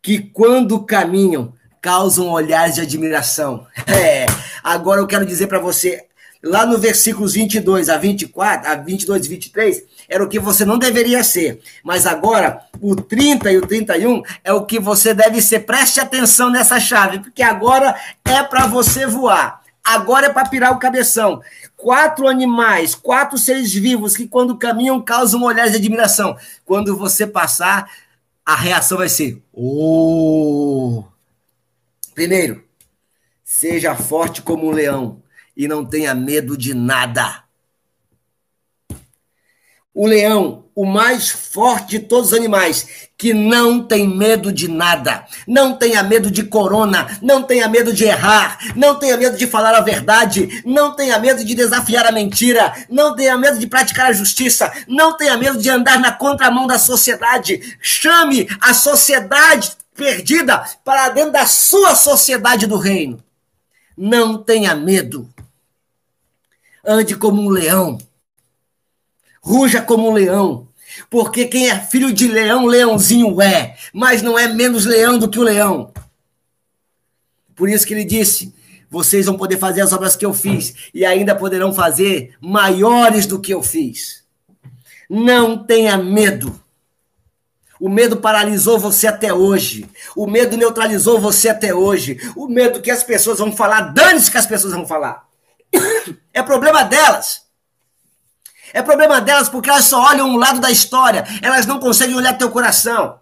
Speaker 1: que, quando caminham, causam olhares de admiração. É, agora eu quero dizer para você, lá no versículos 22 a 24, a 22 e 23, era o que você não deveria ser. Mas agora, o 30 e o 31 é o que você deve ser. Preste atenção nessa chave, porque agora é para você voar. Agora é para pirar o cabeção. Quatro animais, quatro seres vivos que, quando caminham, causam olhares de admiração. Quando você passar, a reação vai ser: Oh! Primeiro, seja forte como um leão e não tenha medo de nada. O leão, o mais forte de todos os animais, que não tem medo de nada, não tenha medo de corona, não tenha medo de errar, não tenha medo de falar a verdade, não tenha medo de desafiar a mentira, não tenha medo de praticar a justiça, não tenha medo de andar na contramão da sociedade. Chame a sociedade perdida para dentro da sua sociedade do reino. Não tenha medo ande como um leão, ruja como um leão, porque quem é filho de leão, leãozinho é, mas não é menos leão do que o leão. Por isso que ele disse: vocês vão poder fazer as obras que eu fiz e ainda poderão fazer maiores do que eu fiz. Não tenha medo. O medo paralisou você até hoje. O medo neutralizou você até hoje. O medo que as pessoas vão falar, dane-se que as pessoas vão falar. É problema delas. É problema delas porque elas só olham um lado da história. Elas não conseguem olhar teu coração.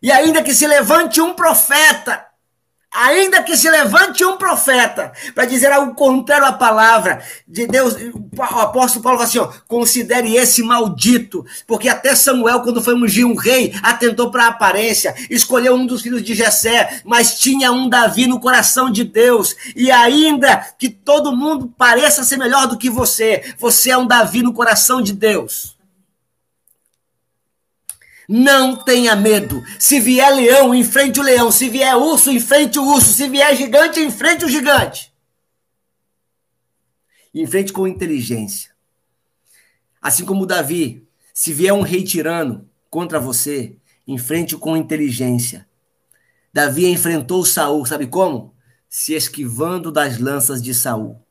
Speaker 1: E ainda que se levante um profeta Ainda que se levante um profeta para dizer algo contrário à palavra de Deus, o apóstolo Paulo fala assim: ó, considere esse maldito, porque até Samuel, quando foi ungir um rei, atentou para a aparência, escolheu um dos filhos de Jessé, mas tinha um Davi no coração de Deus, e ainda que todo mundo pareça ser melhor do que você, você é um Davi no coração de Deus. Não tenha medo. Se vier leão, enfrente o leão. Se vier urso, enfrente o urso. Se vier gigante, enfrente o gigante. Enfrente com inteligência. Assim como Davi, se vier um rei tirano contra você, enfrente com inteligência. Davi enfrentou Saul, sabe como? Se esquivando das lanças de Saul.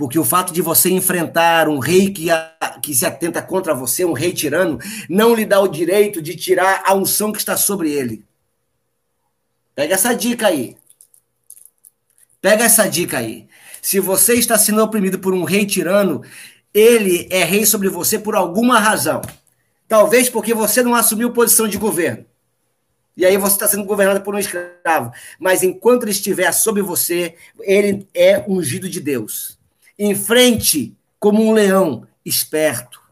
Speaker 1: Porque o fato de você enfrentar um rei que, a, que se atenta contra você, um rei tirano, não lhe dá o direito de tirar a unção que está sobre ele. Pega essa dica aí. Pega essa dica aí. Se você está sendo oprimido por um rei tirano, ele é rei sobre você por alguma razão. Talvez porque você não assumiu posição de governo. E aí você está sendo governado por um escravo. Mas enquanto ele estiver sobre você, ele é ungido de Deus em frente como um leão esperto.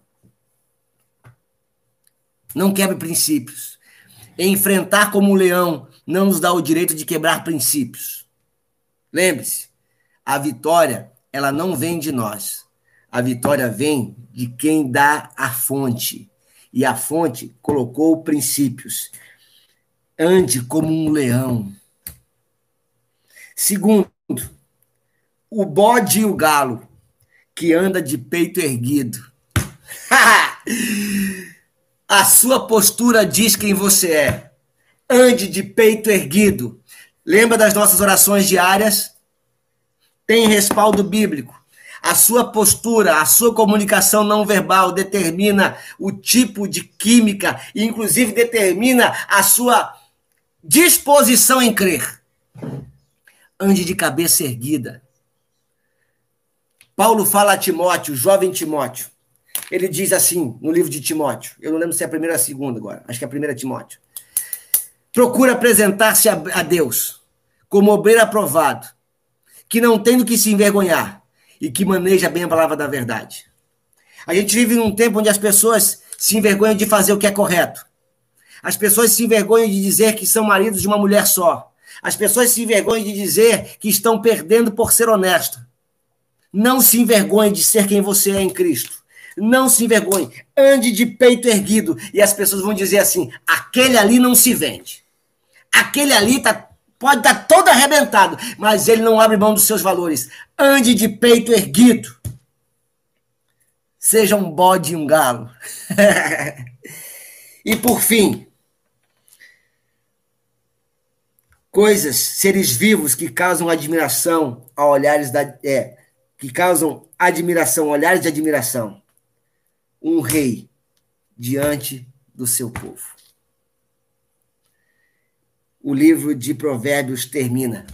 Speaker 1: Não quebre princípios. Enfrentar como um leão não nos dá o direito de quebrar princípios. Lembre-se, a vitória, ela não vem de nós. A vitória vem de quem dá a fonte. E a fonte colocou princípios. Ande como um leão. Segundo, o bode e o galo, que anda de peito erguido. A sua postura diz quem você é. Ande de peito erguido. Lembra das nossas orações diárias? Tem respaldo bíblico. A sua postura, a sua comunicação não verbal determina o tipo de química e, inclusive, determina a sua disposição em crer. Ande de cabeça erguida. Paulo fala a Timóteo, jovem Timóteo. Ele diz assim no livro de Timóteo. Eu não lembro se é a primeira ou a segunda agora. Acho que é a primeira Timóteo. Procura apresentar-se a Deus como obreiro aprovado, que não tem do que se envergonhar e que maneja bem a palavra da verdade. A gente vive num tempo onde as pessoas se envergonham de fazer o que é correto. As pessoas se envergonham de dizer que são maridos de uma mulher só. As pessoas se envergonham de dizer que estão perdendo por ser honesto. Não se envergonhe de ser quem você é em Cristo. Não se envergonhe. Ande de peito erguido. E as pessoas vão dizer assim: aquele ali não se vende. Aquele ali tá, pode estar tá todo arrebentado, mas ele não abre mão dos seus valores. Ande de peito erguido. Seja um bode e um galo. e por fim, coisas, seres vivos que causam admiração a olhares da. É, que causam admiração, olhares de admiração. Um rei diante do seu povo. O livro de Provérbios termina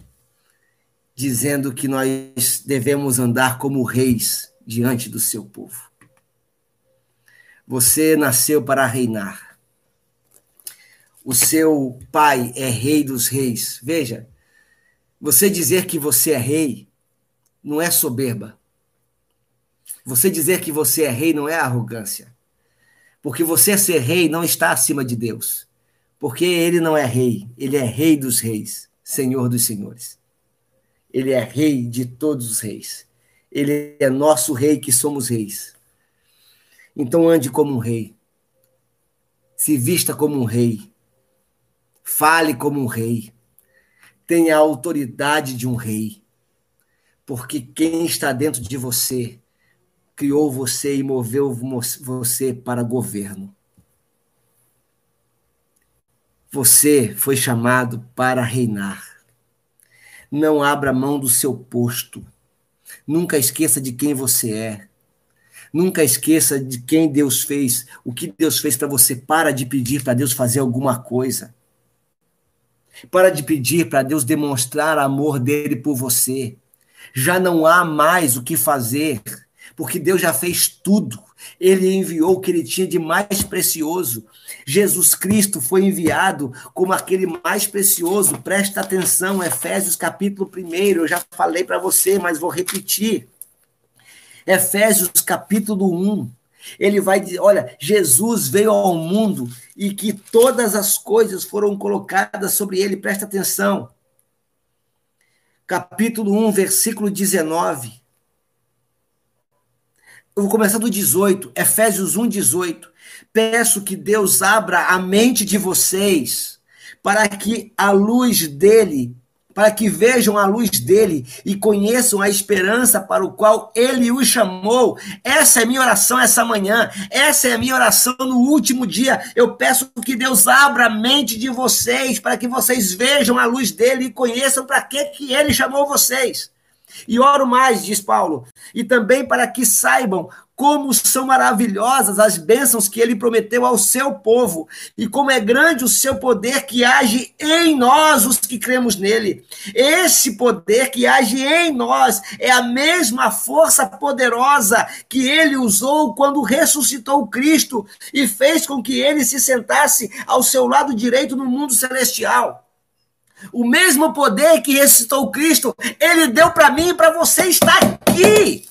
Speaker 1: dizendo que nós devemos andar como reis diante do seu povo. Você nasceu para reinar. O seu pai é rei dos reis. Veja, você dizer que você é rei não é soberba. Você dizer que você é rei não é arrogância. Porque você ser rei não está acima de Deus. Porque ele não é rei, ele é rei dos reis, senhor dos senhores. Ele é rei de todos os reis. Ele é nosso rei que somos reis. Então ande como um rei. Se vista como um rei. Fale como um rei. Tenha a autoridade de um rei porque quem está dentro de você criou você e moveu você para governo. Você foi chamado para reinar. Não abra mão do seu posto. Nunca esqueça de quem você é. Nunca esqueça de quem Deus fez, o que Deus fez para você. Para de pedir para Deus fazer alguma coisa. Para de pedir para Deus demonstrar amor dele por você. Já não há mais o que fazer, porque Deus já fez tudo. Ele enviou o que ele tinha de mais precioso. Jesus Cristo foi enviado como aquele mais precioso. Presta atenção, Efésios capítulo 1. Eu já falei para você, mas vou repetir. Efésios capítulo 1. Ele vai dizer: olha, Jesus veio ao mundo e que todas as coisas foram colocadas sobre ele. Presta atenção. Capítulo 1, versículo 19. Eu vou começar do 18, Efésios 1, 18. Peço que Deus abra a mente de vocês para que a luz dele para que vejam a luz dele e conheçam a esperança para o qual ele os chamou. Essa é minha oração essa manhã, essa é a minha oração no último dia. Eu peço que Deus abra a mente de vocês para que vocês vejam a luz dele e conheçam para que, que ele chamou vocês. E oro mais, diz Paulo, e também para que saibam como são maravilhosas as bênçãos que ele prometeu ao seu povo, e como é grande o seu poder que age em nós, os que cremos nele. Esse poder que age em nós é a mesma força poderosa que ele usou quando ressuscitou Cristo e fez com que ele se sentasse ao seu lado direito no mundo celestial. O mesmo poder que ressuscitou Cristo, ele deu para mim e para você estar aqui.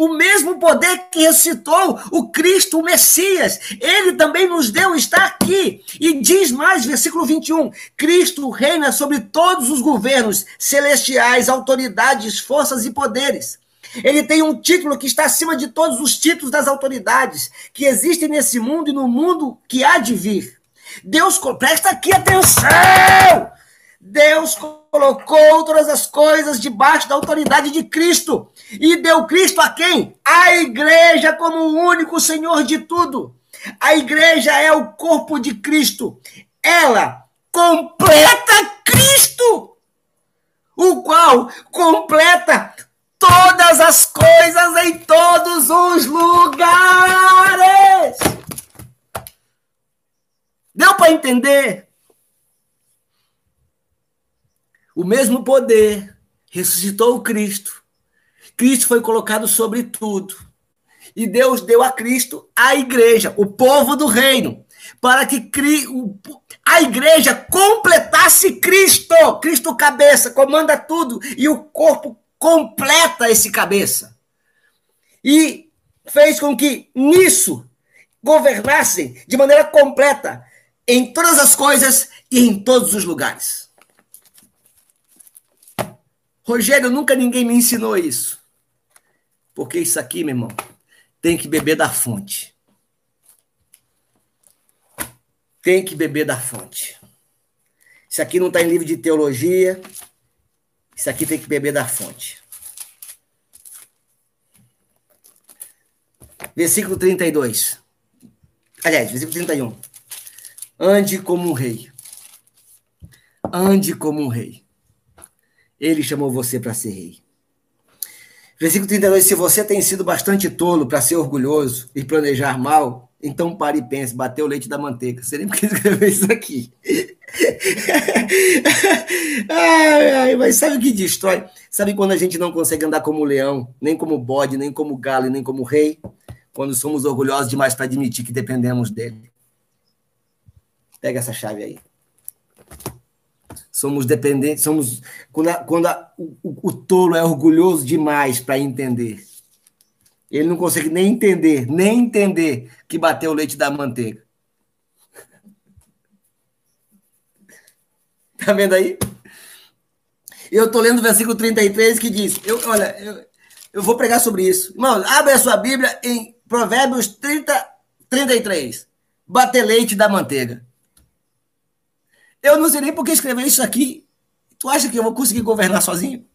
Speaker 1: O mesmo poder que ressuscitou o Cristo, o Messias, ele também nos deu estar aqui. E diz mais, versículo 21, Cristo reina sobre todos os governos celestiais, autoridades, forças e poderes. Ele tem um título que está acima de todos os títulos das autoridades que existem nesse mundo e no mundo que há de vir. Deus, presta aqui atenção! Deus colocou todas as coisas debaixo da autoridade de Cristo e deu Cristo a quem? A igreja como o único Senhor de tudo. A igreja é o corpo de Cristo. Ela completa Cristo, o qual completa todas as coisas em todos os lugares. Deu para entender? O mesmo poder ressuscitou o Cristo. Cristo foi colocado sobre tudo. E Deus deu a Cristo a igreja, o povo do reino, para que a igreja completasse Cristo. Cristo cabeça, comanda tudo e o corpo completa esse cabeça. E fez com que nisso governassem de maneira completa em todas as coisas e em todos os lugares. Rogério, nunca ninguém me ensinou isso. Porque isso aqui, meu irmão, tem que beber da fonte. Tem que beber da fonte. Isso aqui não está em livro de teologia. Isso aqui tem que beber da fonte. Versículo 32. Aliás, versículo 31. Ande como um rei. Ande como um rei. Ele chamou você para ser rei. Versículo 32, se você tem sido bastante tolo para ser orgulhoso e planejar mal, então pare e pense, bateu o leite da manteiga. Você nem quis escrever isso aqui. ai, ai, mas sabe o que destrói? Sabe quando a gente não consegue andar como leão, nem como bode, nem como galo, nem como rei? Quando somos orgulhosos demais para admitir que dependemos dele. Pega essa chave aí somos dependentes, somos quando, a, quando a, o, o tolo é orgulhoso demais para entender. Ele não consegue nem entender, nem entender que bateu o leite da manteiga. Tá vendo aí? Eu estou lendo o versículo 33 que diz: eu, Olha, eu, eu vou pregar sobre isso. Irmão, abre a sua Bíblia em Provérbios 30, 33. Bater leite da manteiga. Eu não sei nem por que escrever isso aqui. Tu acha que eu vou conseguir governar sozinho?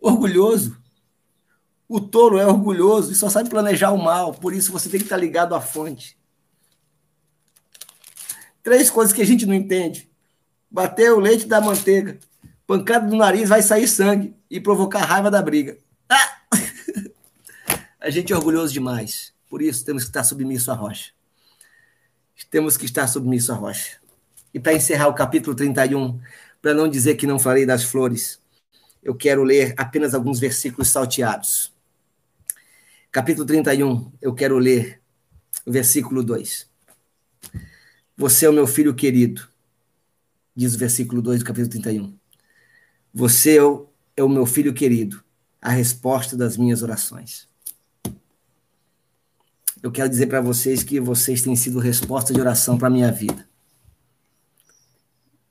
Speaker 1: Orgulhoso. O touro é orgulhoso e só sabe planejar o mal. Por isso você tem que estar ligado à fonte. Três coisas que a gente não entende. Bater o leite da manteiga. Pancada do nariz vai sair sangue e provocar raiva da briga. Ah! A gente é orgulhoso demais. Por isso temos que estar submisso à rocha. Temos que estar submisso à rocha. E para encerrar o capítulo 31, para não dizer que não falei das flores, eu quero ler apenas alguns versículos salteados. Capítulo 31, eu quero ler versículo 2. Você é o meu filho querido, diz o versículo 2 do capítulo 31. Você é o, é o meu filho querido, a resposta das minhas orações. Eu quero dizer para vocês que vocês têm sido resposta de oração para a minha vida.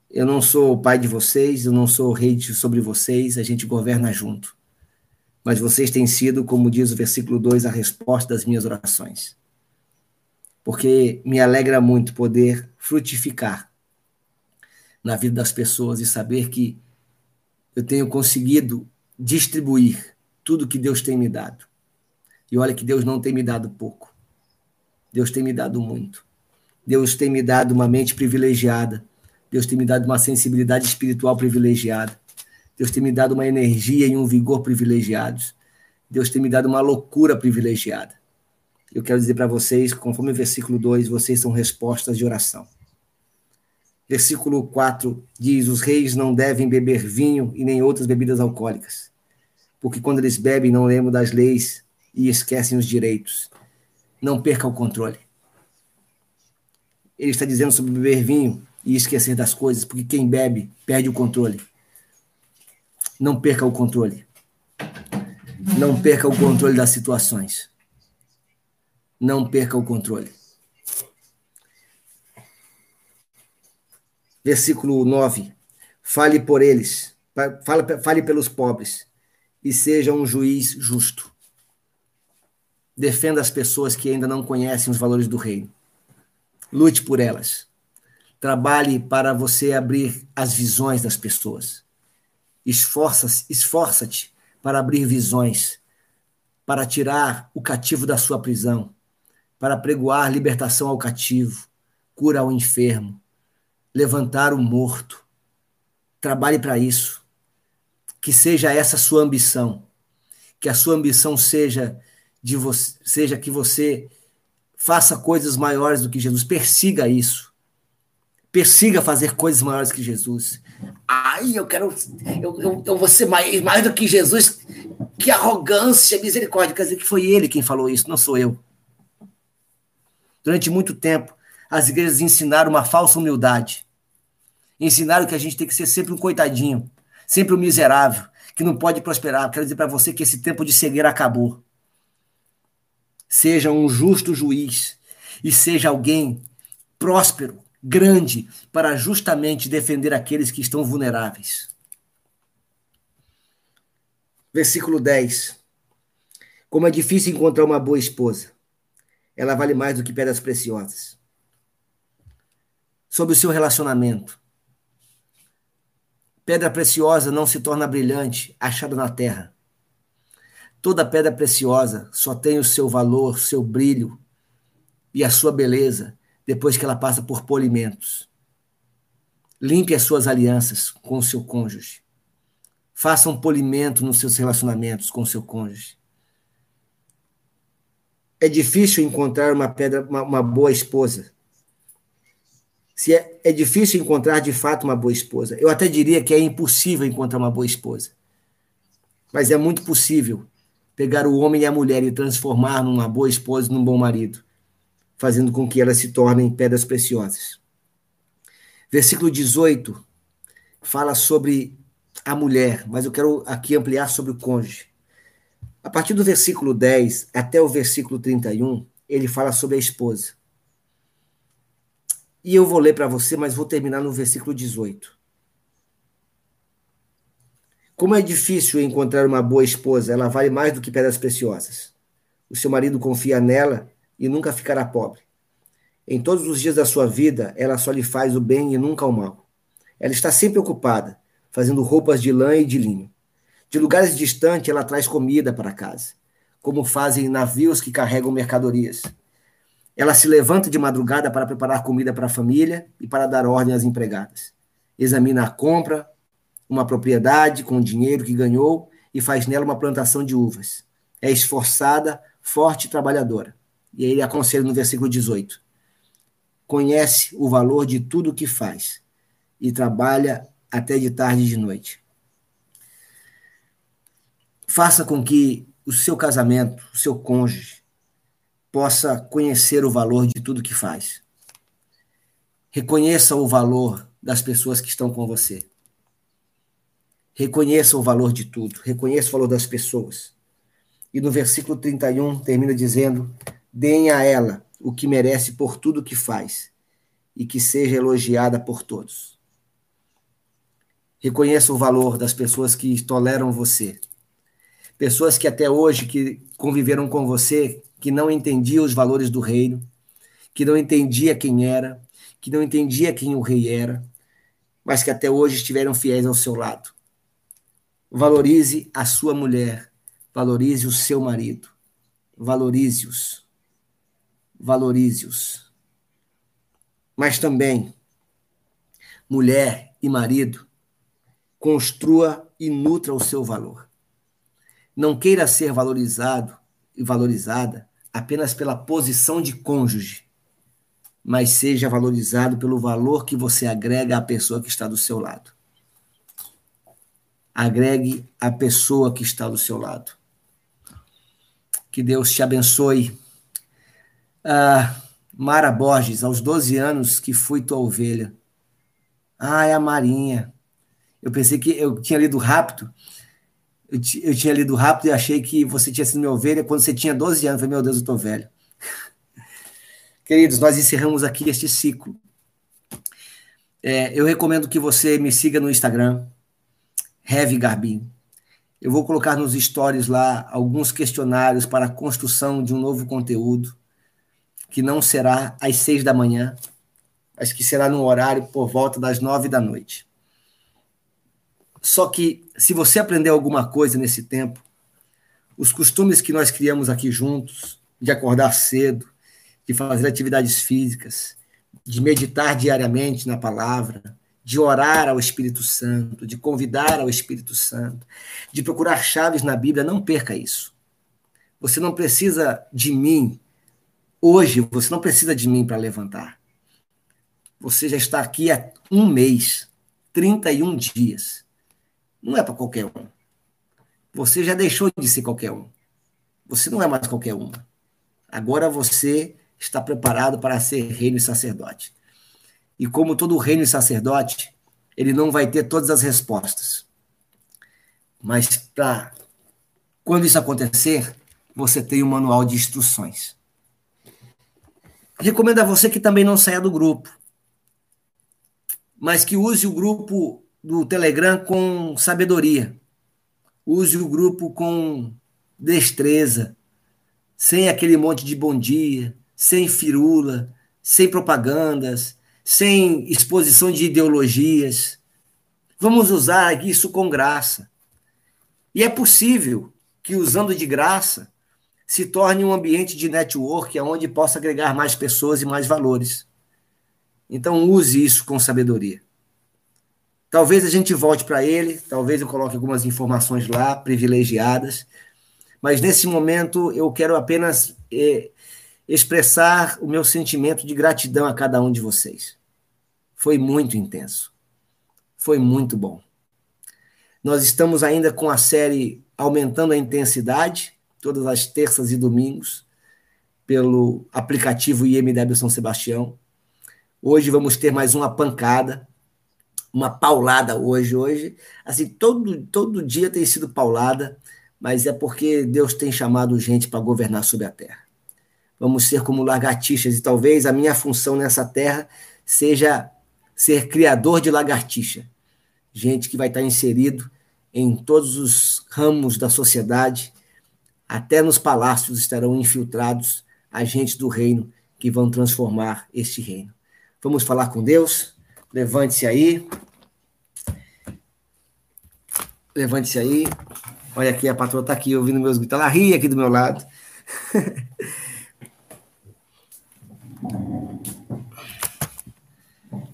Speaker 1: Eu não sou o pai de vocês, eu não sou o rei sobre vocês, a gente governa junto. Mas vocês têm sido, como diz o versículo 2, a resposta das minhas orações. Porque me alegra muito poder frutificar na vida das pessoas e saber que eu tenho conseguido distribuir tudo que Deus tem me dado. E olha que Deus não tem me dado pouco. Deus tem me dado muito. Deus tem me dado uma mente privilegiada. Deus tem me dado uma sensibilidade espiritual privilegiada. Deus tem me dado uma energia e um vigor privilegiados. Deus tem me dado uma loucura privilegiada. Eu quero dizer para vocês, conforme o versículo 2, vocês são respostas de oração. Versículo 4 diz: Os reis não devem beber vinho e nem outras bebidas alcoólicas, porque quando eles bebem, não lembram das leis e esquecem os direitos. Não perca o controle. Ele está dizendo sobre beber vinho e esquecer das coisas, porque quem bebe perde o controle. Não perca o controle. Não perca o controle das situações. Não perca o controle. versículo 9. Fale por eles, fale, fale pelos pobres e seja um juiz justo. Defenda as pessoas que ainda não conhecem os valores do reino. Lute por elas. Trabalhe para você abrir as visões das pessoas. Esforça-te esforça para abrir visões, para tirar o cativo da sua prisão, para pregoar libertação ao cativo, cura ao enfermo, levantar o morto. Trabalhe para isso. Que seja essa a sua ambição. Que a sua ambição seja de você, seja que você faça coisas maiores do que Jesus. Persiga isso. Persiga fazer coisas maiores que Jesus. Ai, eu quero. Eu, eu, eu vou ser mais, mais do que Jesus. Que arrogância, misericórdia. Quer dizer que foi ele quem falou isso, não sou eu. Durante muito tempo, as igrejas ensinaram uma falsa humildade. Ensinaram que a gente tem que ser sempre um coitadinho, sempre um miserável, que não pode prosperar. Quero dizer para você que esse tempo de cegueira acabou. Seja um justo juiz e seja alguém próspero, grande, para justamente defender aqueles que estão vulneráveis. Versículo 10. Como é difícil encontrar uma boa esposa. Ela vale mais do que pedras preciosas sobre o seu relacionamento. Pedra preciosa não se torna brilhante, achada na terra. Toda pedra preciosa só tem o seu valor, seu brilho e a sua beleza depois que ela passa por polimentos. Limpe as suas alianças com o seu cônjuge. Faça um polimento nos seus relacionamentos com o seu cônjuge. É difícil encontrar uma pedra, uma, uma boa esposa se é, é difícil encontrar de fato uma boa esposa. Eu até diria que é impossível encontrar uma boa esposa. Mas é muito possível pegar o homem e a mulher e transformar numa boa esposa, num bom marido, fazendo com que elas se tornem pedras preciosas. Versículo 18 fala sobre a mulher, mas eu quero aqui ampliar sobre o cônjuge. A partir do versículo 10 até o versículo 31, ele fala sobre a esposa. E eu vou ler para você, mas vou terminar no versículo 18. Como é difícil encontrar uma boa esposa, ela vale mais do que pedras preciosas. O seu marido confia nela e nunca ficará pobre. Em todos os dias da sua vida, ela só lhe faz o bem e nunca o mal. Ela está sempre ocupada, fazendo roupas de lã e de linho. De lugares distantes, ela traz comida para casa, como fazem navios que carregam mercadorias. Ela se levanta de madrugada para preparar comida para a família e para dar ordem às empregadas. Examina a compra, uma propriedade com o dinheiro que ganhou e faz nela uma plantação de uvas. É esforçada, forte e trabalhadora. E aí ele aconselha no versículo 18: Conhece o valor de tudo o que faz e trabalha até de tarde e de noite. Faça com que o seu casamento, o seu cônjuge, possa conhecer o valor de tudo que faz. Reconheça o valor das pessoas que estão com você. Reconheça o valor de tudo, reconheça o valor das pessoas. E no versículo 31 termina dizendo: Deem a ela o que merece por tudo que faz, e que seja elogiada por todos. Reconheça o valor das pessoas que toleram você. Pessoas que até hoje que conviveram com você, que não entendiam os valores do reino, que não entendia quem era, que não entendia quem o rei era, mas que até hoje estiveram fiéis ao seu lado. Valorize a sua mulher, valorize o seu marido, valorize-os, valorize-os. Mas também, mulher e marido, construa e nutra o seu valor. Não queira ser valorizado e valorizada apenas pela posição de cônjuge, mas seja valorizado pelo valor que você agrega à pessoa que está do seu lado agregue a pessoa que está do seu lado. Que Deus te abençoe. Ah, Mara Borges, aos 12 anos que fui tua ovelha. Ah, é a Marinha. Eu pensei que eu tinha lido rápido. Eu, eu tinha lido rápido e achei que você tinha sido minha ovelha quando você tinha 12 anos. Eu falei, meu Deus, eu estou velho. Queridos, nós encerramos aqui este ciclo. É, eu recomendo que você me siga no Instagram, Heavy Garbin. Eu vou colocar nos stories lá alguns questionários para a construção de um novo conteúdo, que não será às seis da manhã, mas que será no horário por volta das nove da noite. Só que, se você aprender alguma coisa nesse tempo, os costumes que nós criamos aqui juntos, de acordar cedo, de fazer atividades físicas, de meditar diariamente na palavra, de orar ao Espírito Santo, de convidar ao Espírito Santo, de procurar chaves na Bíblia, não perca isso. Você não precisa de mim hoje, você não precisa de mim para levantar. Você já está aqui há um mês, 31 dias. Não é para qualquer um. Você já deixou de ser qualquer um. Você não é mais qualquer um. Agora você está preparado para ser reino e sacerdote. E como todo reino e sacerdote, ele não vai ter todas as respostas. Mas para quando isso acontecer, você tem um manual de instruções. Recomendo a você que também não saia do grupo, mas que use o grupo do Telegram com sabedoria. Use o grupo com destreza, sem aquele monte de bom dia, sem firula, sem propagandas, sem exposição de ideologias. Vamos usar isso com graça. E é possível que, usando de graça, se torne um ambiente de network onde possa agregar mais pessoas e mais valores. Então, use isso com sabedoria. Talvez a gente volte para ele, talvez eu coloque algumas informações lá, privilegiadas, mas nesse momento eu quero apenas eh, expressar o meu sentimento de gratidão a cada um de vocês. Foi muito intenso. Foi muito bom. Nós estamos ainda com a série aumentando a intensidade, todas as terças e domingos, pelo aplicativo IMW São Sebastião. Hoje vamos ter mais uma pancada, uma paulada hoje. Hoje, assim, todo, todo dia tem sido paulada, mas é porque Deus tem chamado gente para governar sobre a terra. Vamos ser como lagartixas, e talvez a minha função nessa terra seja ser criador de lagartixa. Gente que vai estar inserido em todos os ramos da sociedade, até nos palácios estarão infiltrados agentes do reino que vão transformar este reino. Vamos falar com Deus? Levante-se aí. Levante-se aí. Olha aqui, a patroa está aqui ouvindo meus gritos. Ela ri aqui do meu lado.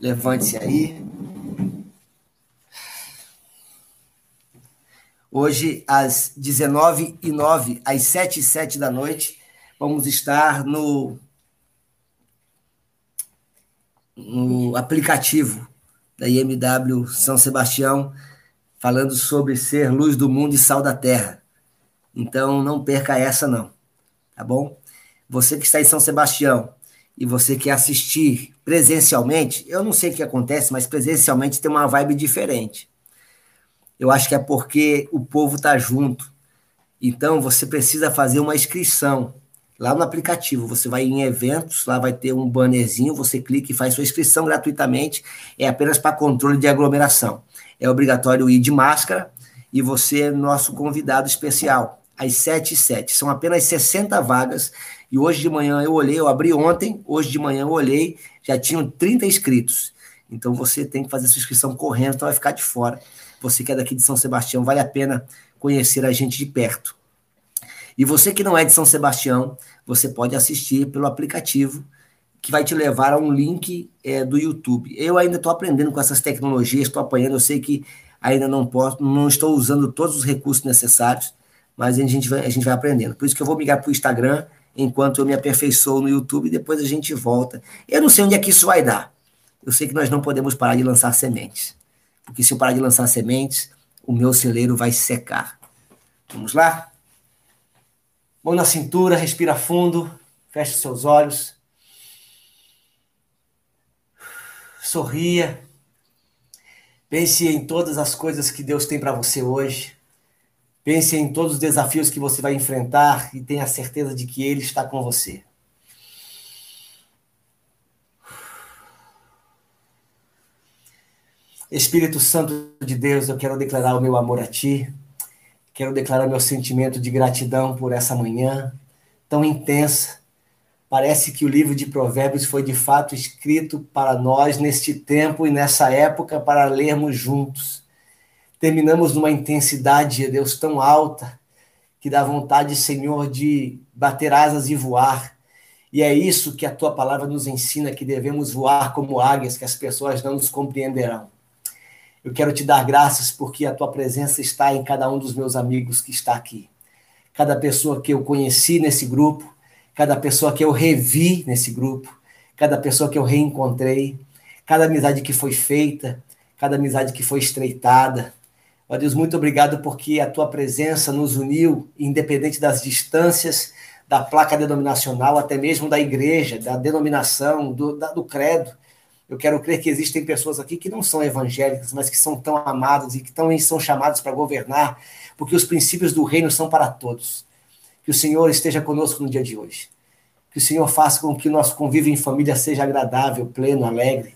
Speaker 1: Levante-se aí. Hoje, às 19h09, às 7 h 07 da noite, vamos estar no, no aplicativo da IMW São Sebastião, falando sobre ser luz do mundo e sal da terra. Então não perca essa não, tá bom? Você que está em São Sebastião e você quer assistir presencialmente, eu não sei o que acontece, mas presencialmente tem uma vibe diferente. Eu acho que é porque o povo está junto. Então você precisa fazer uma inscrição lá no aplicativo. Você vai em eventos, lá vai ter um bannerzinho, você clica e faz sua inscrição gratuitamente. É apenas para controle de aglomeração. É obrigatório ir de máscara e você é nosso convidado especial, às 7 e 7. São apenas 60 vagas. E hoje de manhã eu olhei, eu abri ontem, hoje de manhã eu olhei, já tinham 30 inscritos. Então você tem que fazer sua inscrição correndo, então vai ficar de fora. Você que é daqui de São Sebastião, vale a pena conhecer a gente de perto. E você que não é de São Sebastião, você pode assistir pelo aplicativo que vai te levar a um link é, do YouTube. Eu ainda estou aprendendo com essas tecnologias, estou apanhando, eu sei que ainda não posso, não estou usando todos os recursos necessários, mas a gente vai, a gente vai aprendendo. Por isso que eu vou migrar para o Instagram enquanto eu me aperfeiçoo no YouTube e depois a gente volta. Eu não sei onde é que isso vai dar. Eu sei que nós não podemos parar de lançar sementes. Porque se eu parar de lançar sementes, o meu celeiro vai secar. Vamos lá? Mão na cintura, respira fundo, feche seus olhos. Sorria. Pense em todas as coisas que Deus tem para você hoje. Pense em todos os desafios que você vai enfrentar e tenha certeza de que Ele está com você. Espírito Santo de Deus, eu quero declarar o meu amor a Ti. Quero declarar meu sentimento de gratidão por essa manhã tão intensa. Parece que o livro de Provérbios foi de fato escrito para nós neste tempo e nessa época para lermos juntos. Terminamos numa intensidade, Deus, tão alta que dá vontade, Senhor, de bater asas e voar. E é isso que a tua palavra nos ensina, que devemos voar como águias, que as pessoas não nos compreenderão. Eu quero te dar graças porque a tua presença está em cada um dos meus amigos que está aqui. Cada pessoa que eu conheci nesse grupo, cada pessoa que eu revi nesse grupo, cada pessoa que eu reencontrei, cada amizade que foi feita, cada amizade que foi estreitada. Ó Deus, muito obrigado porque a tua presença nos uniu, independente das distâncias, da placa denominacional, até mesmo da igreja, da denominação, do, da, do credo. Eu quero crer que existem pessoas aqui que não são evangélicas, mas que são tão amadas e que tão, são chamadas para governar, porque os princípios do reino são para todos. Que o Senhor esteja conosco no dia de hoje. Que o Senhor faça com que o nosso convívio em família seja agradável, pleno, alegre.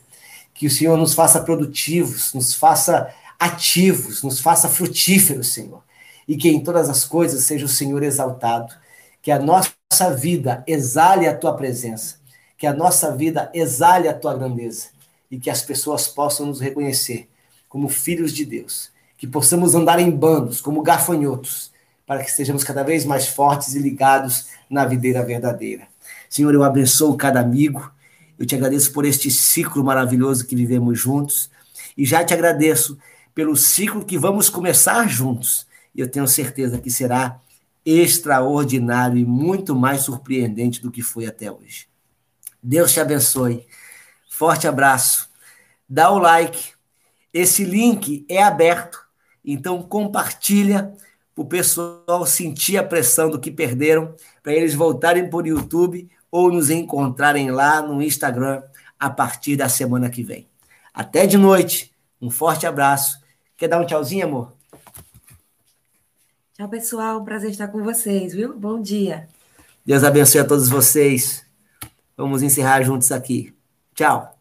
Speaker 1: Que o Senhor nos faça produtivos, nos faça ativos, nos faça frutíferos, Senhor. E que em todas as coisas seja o Senhor exaltado. Que a nossa vida exale a tua presença que a nossa vida exale a tua grandeza e que as pessoas possam nos reconhecer como filhos de Deus, que possamos andar em bandos como gafanhotos, para que sejamos cada vez mais fortes e ligados na videira verdadeira. Senhor, eu abençoo cada amigo, eu te agradeço por este ciclo maravilhoso que vivemos juntos e já te agradeço pelo ciclo que vamos começar juntos. E eu tenho certeza que será extraordinário e muito mais surpreendente do que foi até hoje. Deus te abençoe. Forte abraço. Dá o like. Esse link é aberto, então compartilha para o pessoal sentir a pressão do que perderam, para eles voltarem por YouTube ou nos encontrarem lá no Instagram a partir da semana que vem. Até de noite. Um forte abraço. Quer dar um tchauzinho, amor?
Speaker 2: Tchau, pessoal. Prazer estar com vocês, viu? Bom dia.
Speaker 1: Deus abençoe a todos vocês. Vamos encerrar juntos aqui. Tchau.